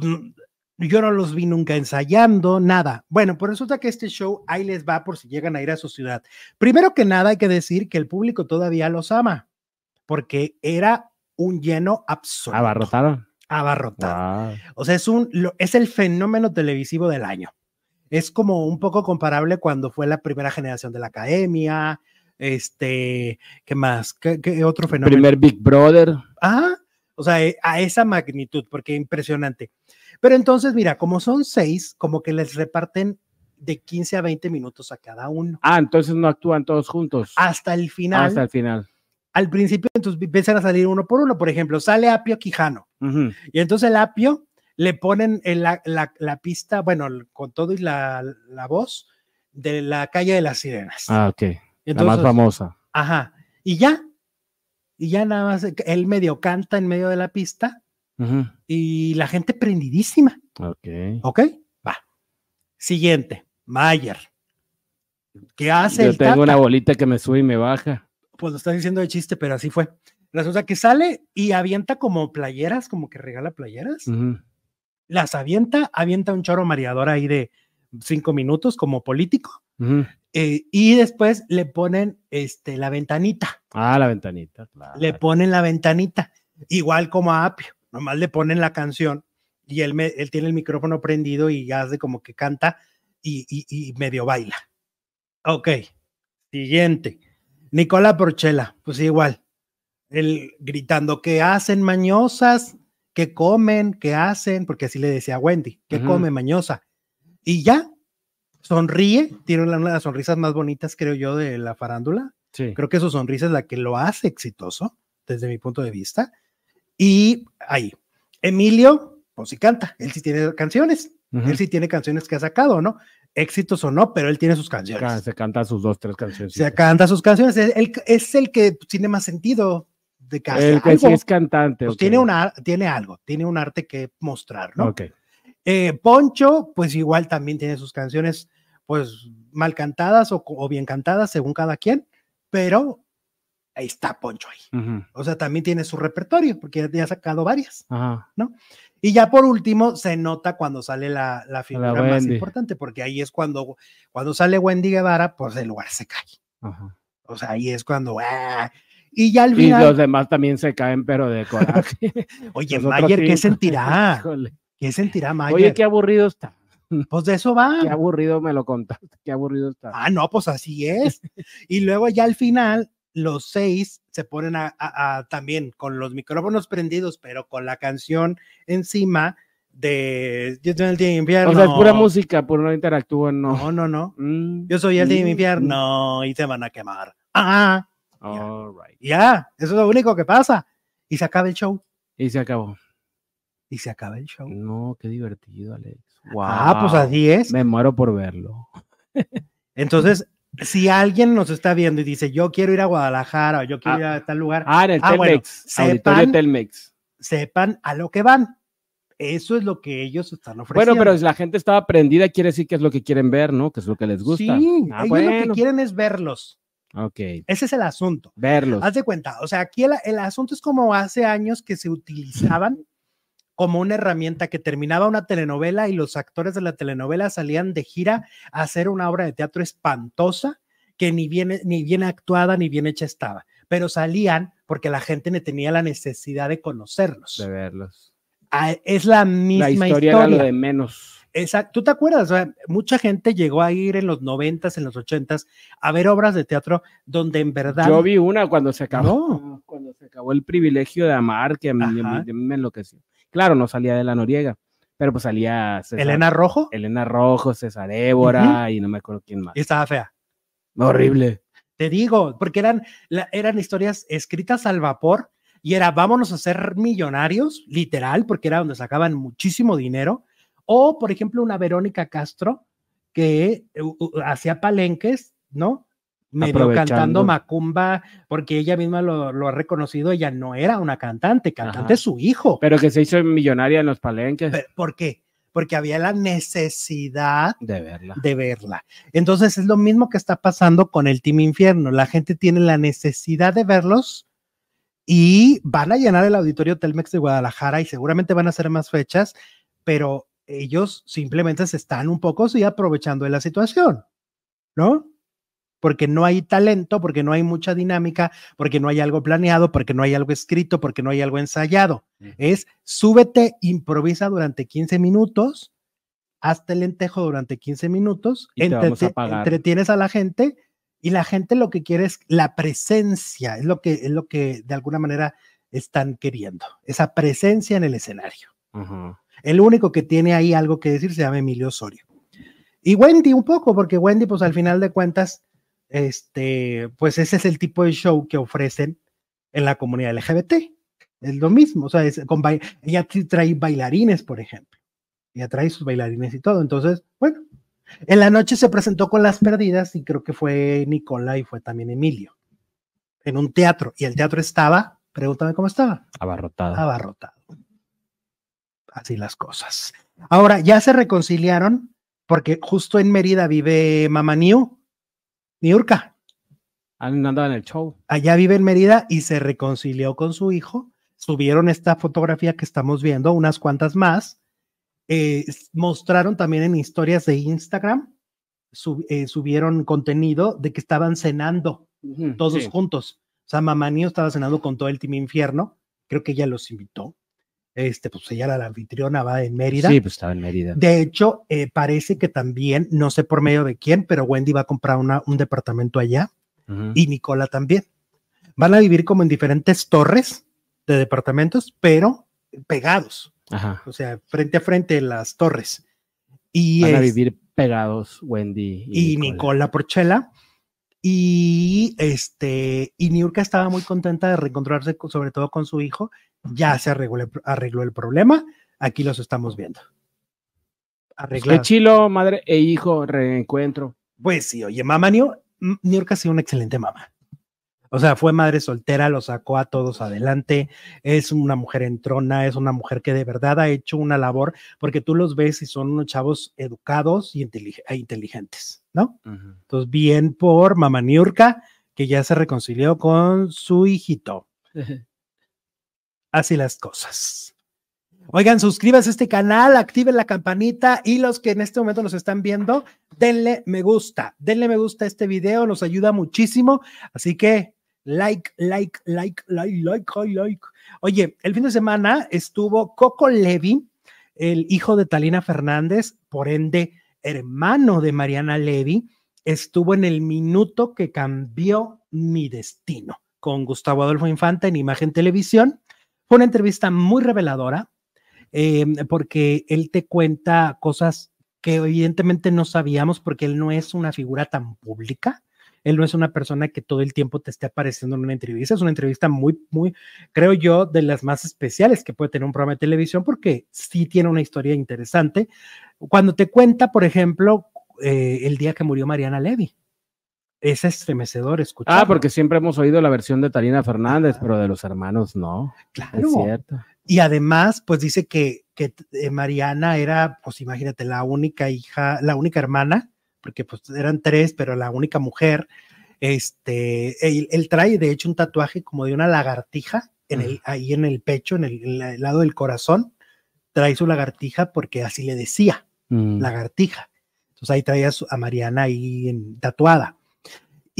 yo no los vi nunca ensayando, nada. Bueno, pues resulta que este show ahí les va por si llegan a ir a su ciudad. Primero que nada, hay que decir que el público todavía los ama, porque era un lleno absoluto. Abarrotaron. Abarrotado. Wow. O sea, es, un, es el fenómeno televisivo del año. Es como un poco comparable cuando fue la primera generación de la academia. Este, ¿qué más? ¿Qué, qué otro fenómeno? Primer Big Brother. Ah, O sea, eh, a esa magnitud, porque impresionante. Pero entonces, mira, como son seis, como que les reparten de 15 a 20 minutos a cada uno. Ah, entonces no actúan todos juntos. Hasta el final. Hasta el final. Al principio, entonces empiezan a salir uno por uno. Por ejemplo, sale Apio Quijano. Y entonces el Apio le ponen en la, la- la pista, bueno, con todo y la, la voz de la calle de las sirenas. Ah, ok. La más famosa. Ajá. Y ya. Y ya nada más, él medio canta en medio de la pista y la gente prendidísima. Ok. ¿Ok? Va. Siguiente, Mayer. ¿Qué hace Yo el tengo Tata? una bolita que me sube y me baja. Pues lo estás diciendo de chiste, pero así fue. Resulta que sale y avienta como playeras, como que regala playeras. Las avienta, avienta un choro mareador ahí de cinco minutos como político. Eh, y después le ponen este, la ventanita. Ah, la ventanita. claro. Le ponen la ventanita. Igual como a Apio. Nomás le ponen la canción y él, me- él tiene el micrófono prendido y hace como que canta y, y- y medio baila. Ok. Siguiente. Nicola Porchela, pues igual. Él gritando que hacen mañosas, que comen, que hacen, porque así le decía a Wendy, que come mañosa. Y ya, sonríe, tiene una una de las sonrisas más bonitas, creo yo, de la farándula. Sí. Creo que su sonrisa es la que lo hace exitoso, desde mi punto de vista. Y ahí, Emilio, pues sí canta, él sí tiene canciones, Ujú. él sí tiene canciones que ha sacado, ¿no? Éxitos o no, pero él tiene sus Ca- canciones. Se canta sus dos, tres canciones. Se canta sus canciones, es el, es el que tiene más sentido de hace El que sí algo. es cantante. Pues tiene, una, tiene algo, tiene un arte que mostrar, ¿no? Ok. Eh, Poncho, pues igual también tiene sus canciones, pues mal cantadas o, o bien cantadas, según cada quien, pero ahí está Poncho ahí. O sea, también tiene su repertorio, porque ya- ha sacado varias. Ajá. Y ya por último, se nota cuando sale la, la figura más importante, porque ahí es cuando, cuando sale Wendy Guevara, pues el lugar se cae. Ajá. O sea, ahí es cuando... ¡ah! Y ya al Y final, los demás también se caen, pero de coraje. oye, Mayer, ¿qué sentirá? Híjole. ¿Qué sentirá Mayer? Oye, qué aburrido está. Pues de eso va. Qué aburrido me lo contaste. Qué aburrido está. Ah, no, pues así es. Y luego ya al final, los seis se ponen a, a- a también con los micrófonos prendidos, pero con la canción encima de Yo soy el Team Infierno. o sea, es pura música, por no interactúan, no. No, no, no. Mm, Yo soy el Team mm, Infierno y te van a quemar. Ah, mm. All right. ya, eso es lo único que pasa. Y se acaba el show. Y se acabó. Y se acaba el show. No, qué divertido, Alex. Ah, pues Wow. así es. Me muero por verlo. Entonces, si alguien nos está viendo y dice, yo quiero ir a Guadalajara o yo quiero Ah. ir a tal lugar, Ah, en el Ah, bueno, Telmex. Sepan- Telmex. sepan a lo que van. Eso es lo que ellos están Bueno, ofreciendo. pero si la gente estaba prendida, quiere decir que es lo que quieren ver, ¿no? Que es lo que les gusta. Sí, Ah, ellos lo que bueno. quieren es verlos. Ok, Ese es el asunto. verlos. Haz de cuenta, o sea, aquí el, el asunto es como hace años que se utilizaban como una herramienta que terminaba una telenovela y los actores de la telenovela salían de gira a hacer una obra de teatro espantosa que ni bien, ni bien actuada ni bien hecha estaba, pero salían porque la gente tenía la necesidad de conocerlos. De verlos. Ah, Es la misma La historia, historia. era lo de menos. Exacto. ¿Tú te acuerdas? O sea, mucha gente llegó a ir en los noventas, en los ochentas, a ver obras de teatro donde en verdad. Yo vi una cuando se acabó. No. Cuando se acabó el privilegio de amar, que a mí me enloqueció. Claro, no salía de la Noriega, pero pues salía César- Elena Rojo Elena Rojo, César Évora y no me acuerdo quién más. y estaba fea. Horrible. Te digo, porque eran, la- eran historias escritas al vapor y era vámonos a ser millonarios, literal, porque era donde sacaban muchísimo dinero. O, por ejemplo, una Verónica Castro que uh, uh, hacía palenques, ¿no? Medio cantando macumba, porque ella misma lo, lo ha reconocido, ella no era una cantante, cantante Ajá. es su hijo. Pero que se hizo millonaria en los palenques. ¿Por qué? Porque había la necesidad de verla. de verla. Entonces es lo mismo que está pasando con el Team Infierno. La gente tiene la necesidad de verlos y van a llenar el auditorio Telmex de Guadalajara y seguramente van a hacer más fechas, pero ellos simplemente se están un poco sí aprovechando de la situación, ¿no? Porque no hay talento, porque no hay mucha dinámica, porque no hay algo planeado, porque no hay algo escrito, porque no hay algo ensayado. Es súbete, improvisa durante 15 minutos, hazte el lentejo durante 15 minutos, a entretienes a la gente y la gente lo que quiere es la presencia, es lo que, es lo que de alguna manera están queriendo, esa presencia en el escenario. Ajá. El único que tiene ahí algo que decir se llama Emilio Osorio. Y Wendy un poco, porque Wendy, pues al final de cuentas, este, pues ese es el tipo de show que ofrecen en la comunidad LGBT. Es lo mismo, o sea, es con ella trae bailarines, por ejemplo. Ella trae sus bailarines y todo. Entonces, bueno, en la noche se presentó con las perdidas y creo que fue Nicola y fue también Emilio en un teatro. Y el teatro estaba, pregúntame cómo estaba Abarrotado. abarrotado. Así las cosas. Ahora, ya se reconciliaron porque justo en Mérida vive Mama Niu, Niurka. Andaba en el show. Allá vive en Mérida y se reconcilió con su hijo. Subieron esta fotografía que estamos viendo, unas cuantas más. Eh, mostraron también en historias de Instagram, sub- eh, subieron contenido de que estaban cenando todos sí. juntos. O sea, Mamá Niño estaba cenando con todo el Team Infierno. Creo que ella los invitó. Este, pues ella era la anfitriona, va en Mérida. Sí, pues estaba en Mérida. De hecho, eh, parece que también, no sé por medio de quién, pero Wendy va a comprar una, un departamento allá y Nicola también. Van a vivir como en diferentes torres de departamentos, pero pegados, Ajá. o sea, frente a frente las torres. Y, Van a vivir pegados Wendy y Nicola Porchela. Y este, y Niurka estaba muy contenta de reencontrarse, co- sobre todo con su hijo. Ya se arregló, el- arregló el problema. Aquí los estamos viendo. Pues Arreglado. Qué chilo, madre e hijo, reencuentro. Pues sí, oye, mamá Niurka ha sido una excelente mamá. O sea, fue madre soltera, lo sacó a todos adelante. Es una mujer entrona, es una mujer que de verdad ha hecho una labor, porque tú los ves y son unos chavos educados y e inteligentes, ¿no? Entonces, bien por mamá Niurka, que ya se reconcilió con su hijito. Así las cosas. Oigan, suscríbanse a este canal, activen la campanita y los que en este momento nos están viendo, denle me gusta, denle me gusta a este video, nos ayuda muchísimo. Así que like, like, like, like, like, like, like. Oye, el fin de semana estuvo Coco Levi, el hijo de Talina Fernández, por ende, hermano de Mariana Levy, estuvo en el minuto que cambió mi destino con Gustavo Adolfo Infante en Imagen Televisión. Fue una entrevista muy reveladora eh, porque él te cuenta cosas que evidentemente no sabíamos porque él no es una figura tan pública. Él no es una persona que todo el tiempo te esté apareciendo en una entrevista. Es una entrevista muy, muy, creo yo, de las más especiales que puede tener un programa de televisión porque sí tiene una historia interesante. Cuando te cuenta, por ejemplo, eh, el día que murió Mariana Levy. Es estremecedor escuchar. Ah, porque siempre hemos oído la versión de Talina Fernández, pero de los hermanos no. claro. Es cierto. Y además, pues dice que, que eh, Mariana era, pues imagínate, la única hija, la única hermana, porque pues eran tres, pero la única mujer. Este, él, él trae de hecho un tatuaje como de una lagartija en el, ahí en el pecho, en el, en el lado del corazón. Trae su lagartija porque así le decía, Mm. lagartija. Entonces ahí traía a Mariana ahí en- tatuada.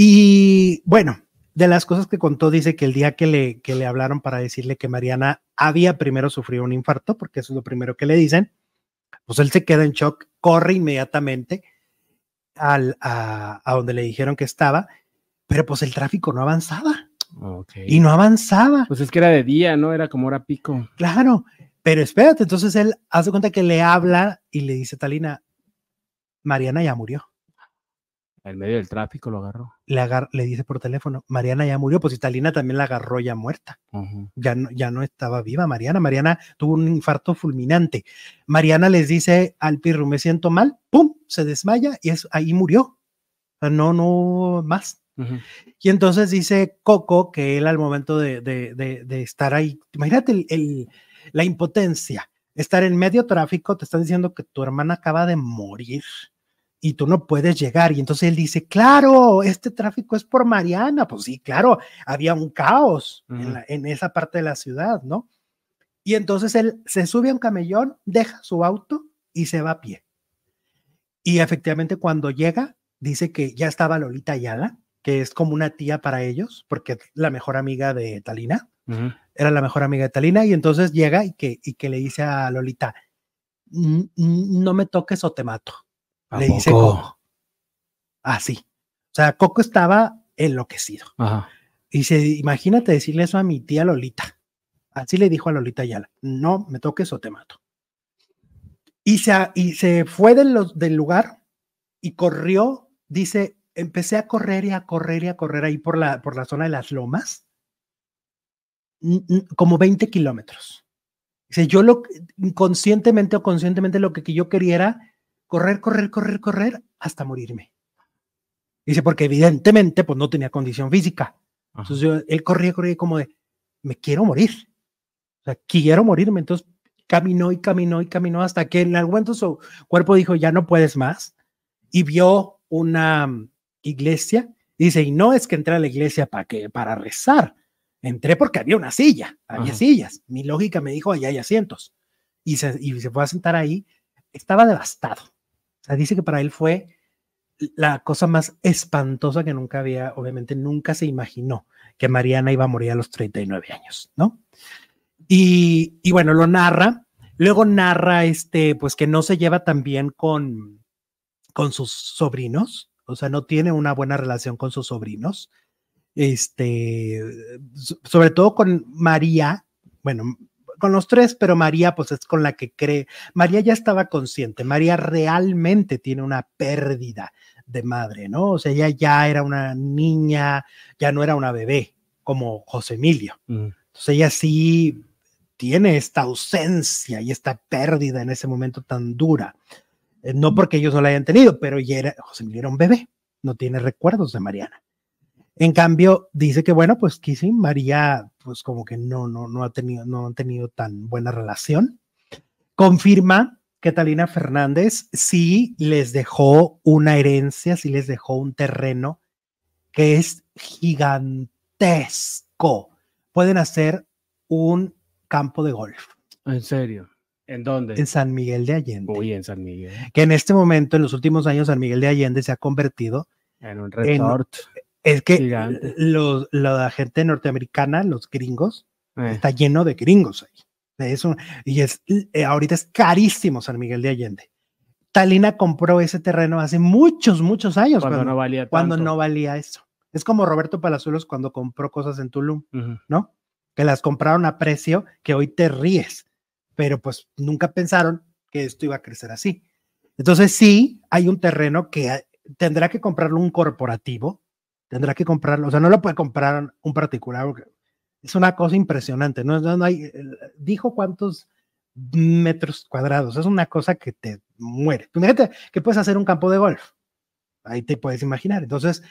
Y bueno, de las cosas que contó, dice que el día que le, que le hablaron para decirle que Mariana había primero sufrido un infarto, porque eso es lo primero que le dicen, pues él se queda en shock, corre inmediatamente al, a, a donde le dijeron que estaba, pero pues el tráfico no avanzaba y no avanzaba. Pues es que era de día, ¿no? Era como hora pico. Claro, pero espérate, entonces él hace cuenta que le habla y le dice, Talina, Mariana ya murió. En medio del tráfico lo agarró. Le, agar- le dice por teléfono, Mariana ya murió, pues y Talina también la agarró ya muerta. Ya no, ya no estaba viva Mariana. Mariana tuvo un infarto fulminante. Mariana les dice al Pirru, me siento mal, ¡pum! Se desmaya y es, ahí murió. No, no más. Y entonces dice Coco que él al momento de, de- de- de estar ahí, imagínate el- el- la impotencia, estar en medio tráfico, te están diciendo que tu hermana acaba de morir y tú no puedes llegar. Y entonces él dice, claro, este tráfico es por Mariana. Pues sí, claro, había un caos en, la- en esa parte de la ciudad, ¿no? Y entonces él se sube a un camellón, deja su auto y se va a pie. Y efectivamente cuando llega, dice que ya estaba Lolita Ayala, que es como una tía para ellos, porque es la mejor amiga de Talina, era la mejor amiga de Talina, y entonces llega y que, y que le dice a Lolita, "Mm, mm, no me toques o te mato. ¿A Le dice? Coco. Así. O sea, Coco estaba enloquecido. Ajá. Y dice, imagínate decirle eso a mi tía Lolita. Así le dijo a Lolita Ayala, no me toques o te mato. Y se, y se fue del, del lugar y corrió, dice, empecé a correr y a correr y a correr ahí por la, por la zona de las lomas, como 20 kilómetros. Dice, yo lo, inconscientemente o conscientemente lo que, que yo quería era correr, correr, correr, correr hasta morirme. Dice, porque evidentemente pues no tenía condición física. Entonces yo, él corría, corría como de, me quiero morir. O sea, quiero morirme. Entonces caminó y caminó y caminó hasta que en algún momento su cuerpo dijo, ya no puedes más. Y vio una mm, iglesia. dice, y no es que entré a la iglesia para, que, para rezar. Entré porque había una silla, había sillas. Mi lógica me dijo, allá hay asientos. Y se, y se fue a sentar ahí. Estaba devastado. Dice que para él fue la cosa más espantosa que nunca había, obviamente nunca se imaginó que Mariana iba a morir a los 39 años, ¿no? Y, y bueno, lo narra, luego narra este, pues que no se lleva tan bien con, con sus sobrinos, o sea, no tiene una buena relación con sus sobrinos, este, sobre todo con María, bueno, con los tres, pero María pues es con la que cree. María ya estaba consciente, María realmente tiene una pérdida de madre, ¿no? O sea, ella ya era una niña, ya no era una bebé como José Emilio. Mm. Entonces ella sí tiene esta ausencia y esta pérdida en ese momento tan dura. Eh, no porque ellos no la hayan tenido, pero ya era, José Emilio era un bebé, no tiene recuerdos de Mariana. En cambio, dice que bueno, pues que sí, María, pues como que no, no, no ha tenido, no han tenido tan buena relación. Confirma que Talina Fernández sí les dejó una herencia, sí les dejó un terreno que es gigantesco. Pueden hacer un campo de golf. ¿En serio? ¿En dónde? En San Miguel de Allende. Uy, en San Miguel. Que en este momento, en los últimos años, San Miguel de Allende se ha convertido en un resort. Es que los, la gente norteamericana, los gringos, eh. está lleno de gringos ahí. De eso, y es, eh, ahorita es carísimo San Miguel de Allende. Talina compró ese terreno hace muchos, muchos años. Cuando, no valía Cuando no valía eso. Es como Roberto Palazuelos cuando compró cosas en Tulum, ¿no? Que las compraron a precio que hoy te ríes, pero pues nunca pensaron que esto iba a crecer así. Entonces sí, hay un terreno que tendrá que comprarlo un corporativo, tendrá que comprarlo, o sea, no lo puede comprar un particular, es una cosa impresionante, ¿no? no, hay, dijo cuántos metros cuadrados, es una cosa que te muere. Imagínate que puedes hacer un campo de golf, ahí te puedes imaginar. Entonces,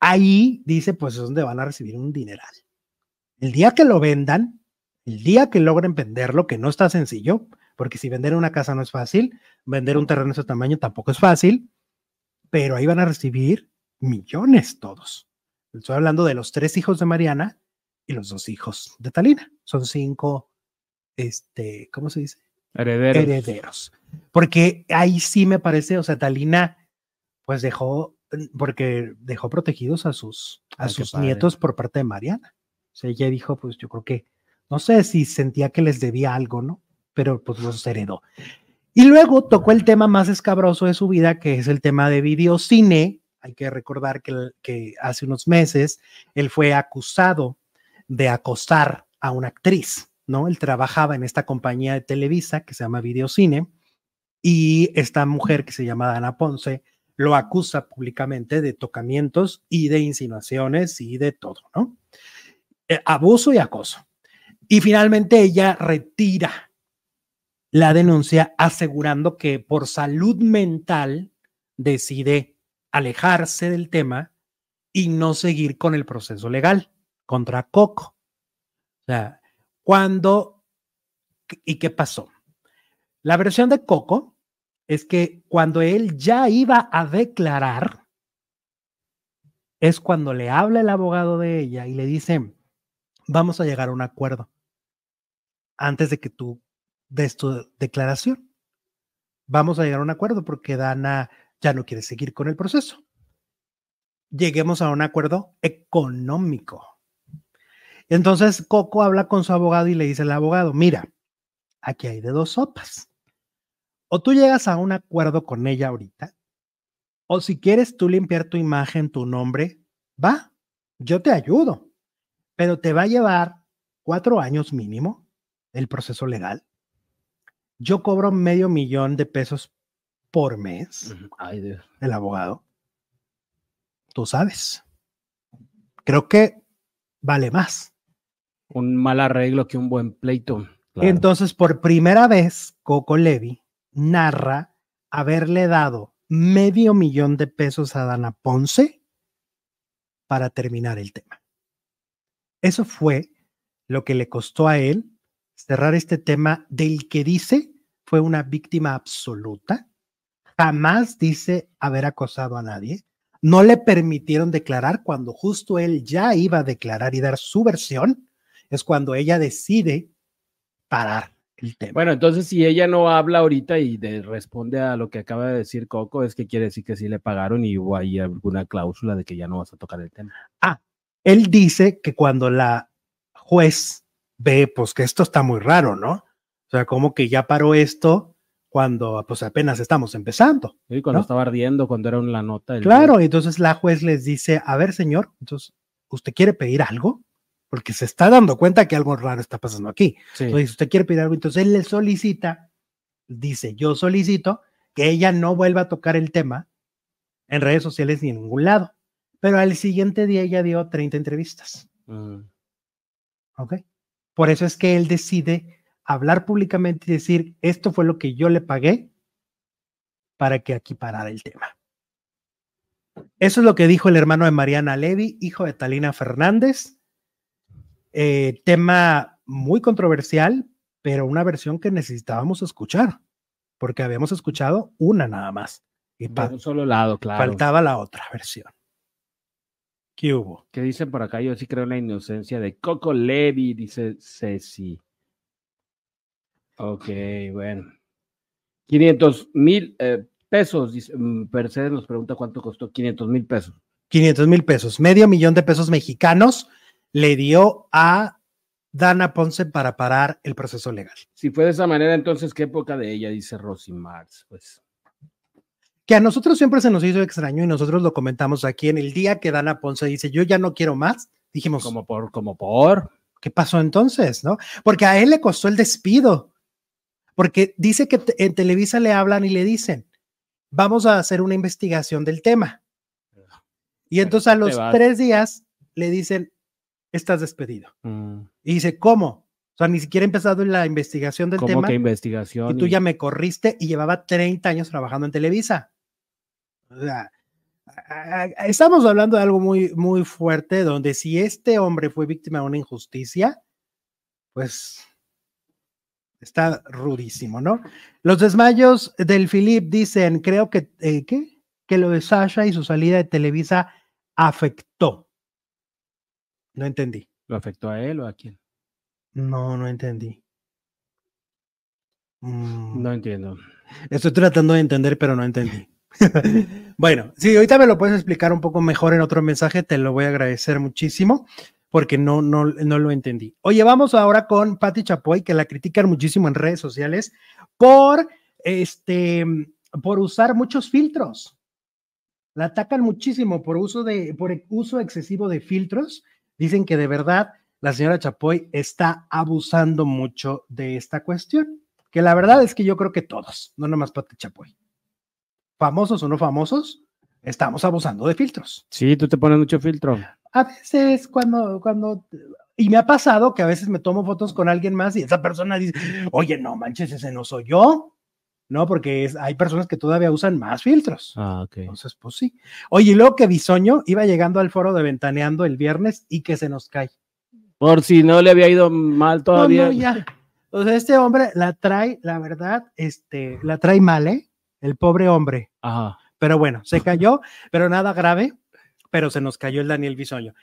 ahí dice, pues es donde van a recibir un dineral. El día que lo vendan, el día que logren venderlo, que no está sencillo, porque si vender una casa no es fácil, vender un terreno de ese tamaño tampoco es fácil, pero ahí van a recibir millones todos. Estoy hablando de los tres hijos de Mariana y los dos hijos de Talina. Son cinco, este, ¿cómo se dice? Herederos. Herederos. Porque ahí sí me parece, o sea, Talina, pues dejó, porque dejó protegidos a sus, a sus nietos por parte de Mariana. O sea, ella dijo, pues yo creo que, no sé si sentía que les debía algo, ¿no? Pero pues los heredó. Y luego tocó el tema más escabroso de su vida, que es el tema de videocine. Hay que recordar que, hace unos meses él fue acusado de acosar a una actriz, ¿no? Él trabajaba en esta compañía de Televisa que se llama Videocine y esta mujer que se llama Ana Ponce lo acusa públicamente de tocamientos y de insinuaciones y de todo, ¿no? Eh, abuso y acoso. Y finalmente ella retira la denuncia asegurando que por salud mental decide alejarse del tema y no seguir con el proceso legal contra Coco. O sea, cuando y qué pasó. La versión de Coco es que cuando él ya iba a declarar, es cuando le habla el abogado de ella y le dice, vamos a llegar a un acuerdo antes de que tú des tu declaración. Vamos a llegar a un acuerdo porque Dana ya no quiere seguir con el proceso. Lleguemos a un acuerdo económico. Entonces Coco habla con su abogado y le dice al abogado, mira, aquí hay de dos sopas. O tú llegas a un acuerdo con ella ahorita, o si quieres tú limpiar tu imagen, tu nombre, va, yo te ayudo, pero te va a llevar cuatro años mínimo el proceso legal. Yo cobro medio millón de pesos por mes, Ay, Dios. el abogado. Tú sabes. Creo que vale más. Un mal arreglo que un buen pleito. Claro. Entonces, por primera vez, Coco Levi narra haberle dado medio millón de pesos a Dana Ponce para terminar el tema. Eso fue lo que le costó a él cerrar este tema del que dice fue una víctima absoluta. Jamás dice haber acosado a nadie. No le permitieron declarar cuando justo él ya iba a declarar y dar su versión. Es cuando ella decide parar el tema. Bueno, entonces si ella no habla ahorita y de- responde a lo que acaba de decir Coco, es que quiere decir que sí le pagaron y hubo ahí alguna cláusula de que ya no vas a tocar el tema. él dice que cuando la juez ve, pues que esto está muy raro, ¿no? O sea, como que ya paró esto cuando pues apenas estamos empezando. Sí, cuando ¿No? estaba ardiendo, cuando era la nota. Claro, entonces la juez les dice, a ver, señor, entonces, ¿usted quiere pedir algo? Porque se está dando cuenta que algo raro está pasando aquí. Sí. Entonces, ¿usted quiere pedir algo? Entonces él le solicita, dice, yo solicito que ella no vuelva a tocar el tema en redes sociales ni en ningún lado. Pero al siguiente día ella dio 30 entrevistas. Mm. ¿Ok? Por eso es que él decide hablar públicamente y decir, esto fue lo que yo le pagué para que aquí parara el tema. Eso es lo que dijo el hermano de Mariana Levy, hijo de Talina Fernández. Eh, tema muy controversial, pero una versión que necesitábamos escuchar, porque habíamos escuchado una nada más. Y De un solo lado, claro. faltaba la otra versión. ¿Qué hubo? Que dicen por acá, yo sí creo en la inocencia de Coco Levi, dice Ceci. Ok, bueno. 500 mil eh, pesos, dice, mm, Mercedes nos pregunta cuánto costó 500 mil pesos. 500 mil pesos, medio millón de pesos mexicanos le dio a Dana Ponce para parar el proceso legal. Si fue de esa manera, entonces, ¿qué época de ella? Dice Rosy Marx. Pues, Que a nosotros siempre se nos hizo extraño y nosotros lo comentamos aquí en el día que Dana Ponce dice, yo ya no quiero más. Dijimos, como por, como por. ¿qué pasó entonces? ¿No? Porque a él le costó el despido. Porque dice que en Televisa le hablan y le dicen, vamos a hacer una investigación del tema. Y entonces a los tres días le dicen, estás despedido. Mm, Y dice, ¿cómo? O sea, ni siquiera he empezado la investigación del como tema que investigación. y tú y- ya me corriste y llevaba 30 años trabajando en Televisa. O sea, estamos hablando de algo muy, muy fuerte, donde si este hombre fue víctima de una injusticia, pues está rudísimo, ¿no? Los desmayos del Philip dicen, creo que, eh, ¿qué? Que lo de Sasha y su salida de Televisa afectó. No entendí. ¿Lo afectó a él o a quién? No, no entendí. Mm. No entiendo. Estoy tratando de entender, pero no entendí. bueno, si ahorita me lo puedes explicar un poco mejor en otro mensaje, te lo voy a agradecer muchísimo porque no, no, no lo entendí. Oye, vamos ahora con Patti Chapoy, que la critican muchísimo en redes sociales por, este, por usar muchos filtros. La atacan muchísimo por uso, de, por uso excesivo de filtros. Dicen que de verdad la señora Chapoy está abusando mucho de esta cuestión que la verdad es que yo creo que todos, no nomás Pati Chapoy, famosos o no famosos, estamos abusando de filtros. Sí, tú te pones mucho filtro. A veces cuando, cuando, y me ha pasado que a veces me tomo fotos con alguien más y esa persona dice, oye, no manches, ese no soy yo. No, porque es- hay personas que todavía usan más filtros. Ah, ok. Entonces, pues sí. Oye, y luego que Bisoño iba llegando al foro de Ventaneando el viernes y que se nos cae. Por si no le había ido mal No, todavía. no, ya. O sea, este hombre la trae, la verdad, este, la trae mal, ¿eh? El pobre hombre. Ajá. Pero bueno, se cayó, pero nada grave, pero se nos cayó el Daniel Bisoño.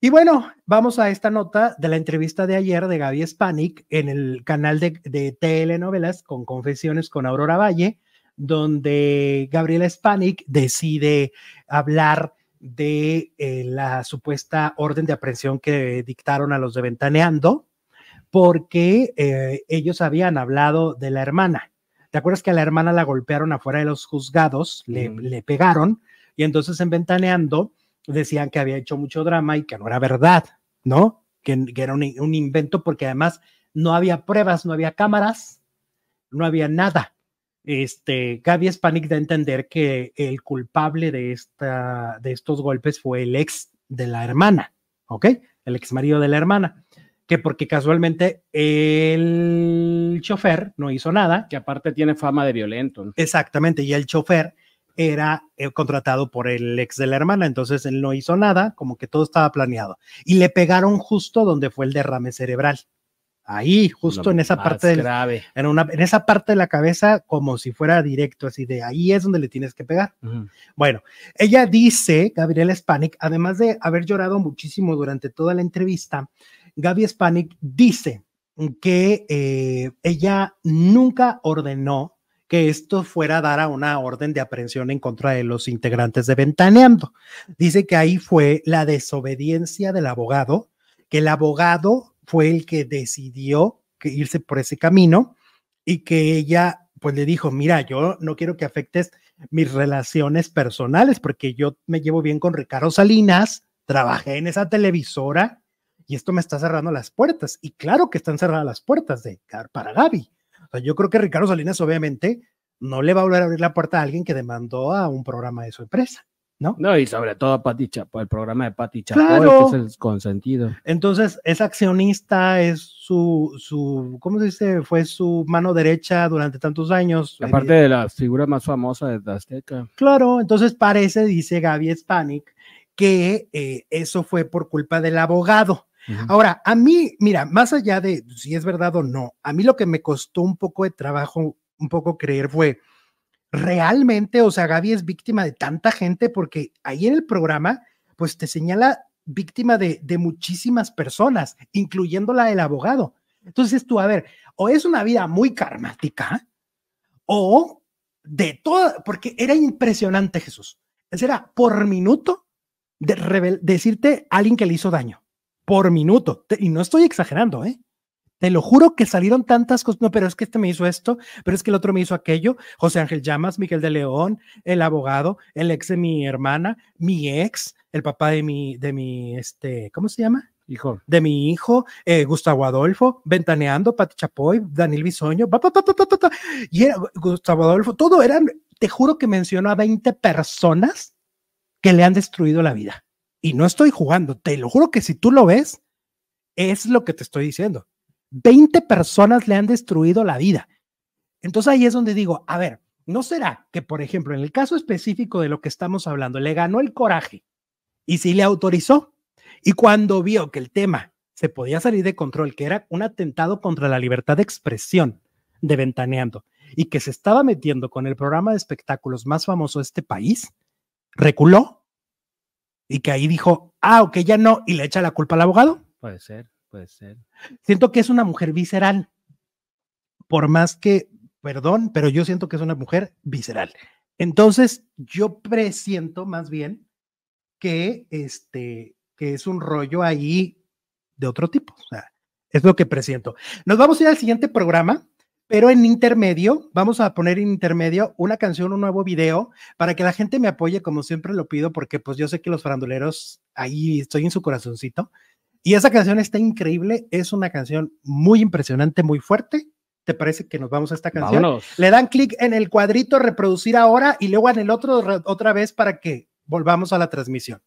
Y bueno, vamos a esta nota de la entrevista de ayer de Gaby Spanik en el canal de, de telenovelas con confesiones con Aurora Valle, donde Gabriela Spanik decide hablar de eh, la supuesta orden de aprehensión que dictaron a los de Ventaneando, porque eh, ellos habían hablado de la hermana. ¿Te acuerdas que a la hermana la golpearon afuera de los juzgados, le, le pegaron y entonces en Ventaneando decían que había hecho mucho drama y que no era verdad, ¿no? que, que era un, un invento porque además no había pruebas, no había cámaras, no había nada. Este, Gaby Spanik da a entender que el culpable de, esta, de estos golpes fue el ex de la hermana, ¿ok? El ex marido de la hermana, que porque casualmente el chofer no hizo nada. Que aparte tiene fama de violento. ¿no? Exactamente, y el chofer era eh, contratado por el ex de la hermana, entonces él no hizo nada, como que todo estaba planeado. Y le pegaron justo donde fue el derrame cerebral. Ahí, justo Lo en esa parte del, grave. en, una, en esa parte de la cabeza, como si fuera directo, así de ahí es donde le tienes que pegar. Bueno, ella dice, Gabriela Spanik, además de haber llorado muchísimo durante toda la entrevista, Gaby Spanik dice que eh, ella nunca ordenó que esto fuera a dar a una orden de aprehensión en contra de los integrantes de Ventaneando. Dice que ahí fue la desobediencia del abogado, que el abogado fue el que decidió que irse por ese camino y que ella pues le dijo, mira, yo no quiero que afectes mis relaciones personales porque yo me llevo bien con Ricardo Salinas, trabajé en esa televisora y esto me está cerrando las puertas. Y claro que están cerradas las puertas de para Gaby. O sea, yo creo que Ricardo Salinas obviamente no le va a volver a abrir la puerta a alguien que demandó a un programa de su empresa, ¿no? No, y sobre todo a Pati Chapoy, el programa de Pati Chapoy, Claro. que es el consentido. Entonces, es accionista, es su, su, ¿cómo se dice? Fue su mano derecha durante tantos años. Aparte de la figura más famosa de Azteca. Claro, entonces parece, dice Gaby Spanik, que eh, eso fue por culpa del abogado. Ahora, a mí, mira, más allá de si es verdad o no, a mí lo que me costó un poco de trabajo, un poco creer fue, realmente, o sea, Gaby es víctima de tanta gente porque ahí en el programa, pues te señala víctima de, de muchísimas personas, incluyendo la del abogado. Entonces tú, a ver, o es una vida muy karmática o de todo, porque era impresionante Jesús. Era por minuto de decirte a alguien que le hizo daño, por minuto. Te- y no estoy exagerando, ¿eh? Te lo juro que salieron tantas cosas. No, pero es que este me hizo esto, pero es que el otro me hizo aquello. José Ángel Llamas, Miguel de León, el abogado, el ex de mi hermana, mi ex, el papá de mi, de mi, este, ¿cómo se llama? Hijo, de mi hijo, eh, Gustavo Adolfo, Ventaneando, Pati Chapoy, Daniel Bisoño, pa, pa, pa, pa, pa, pa, pa, y era Gustavo Adolfo, todo eran, te juro que mencionó a 20 personas que le han destruido la vida. Y no estoy jugando, te lo juro que si tú lo ves, es lo que te estoy diciendo. 20 personas le han destruido la vida. Entonces ahí es donde digo, a ver, ¿no será que, por ejemplo, en el caso específico de lo que estamos hablando, le ganó el coraje y sí le autorizó? Y cuando vio que el tema se podía salir de control, que era un atentado contra la libertad de expresión de Ventaneando y que se estaba metiendo con el programa de espectáculos más famoso de este país, reculó y que ahí dijo, ah, ok, ya no, y le echa la culpa al abogado. puede ser, puede ser. Siento que es una mujer visceral, por más que, perdón, pero yo siento que es una mujer visceral. Entonces, yo presiento más bien que este que es un rollo ahí de otro tipo. O sea, es lo que presiento. Nos vamos a ir al siguiente programa, pero en intermedio, vamos a poner en intermedio una canción, un nuevo video, para que la gente me apoye, como siempre lo pido, porque pues yo sé que los faranduleros ahí estoy en su corazoncito. Y esa canción está increíble, es una canción muy impresionante, muy fuerte. ¿Te parece que nos vamos a esta canción? Vámonos. Le dan clic en el cuadrito reproducir ahora y luego en el otro otra vez para que volvamos a la transmisión.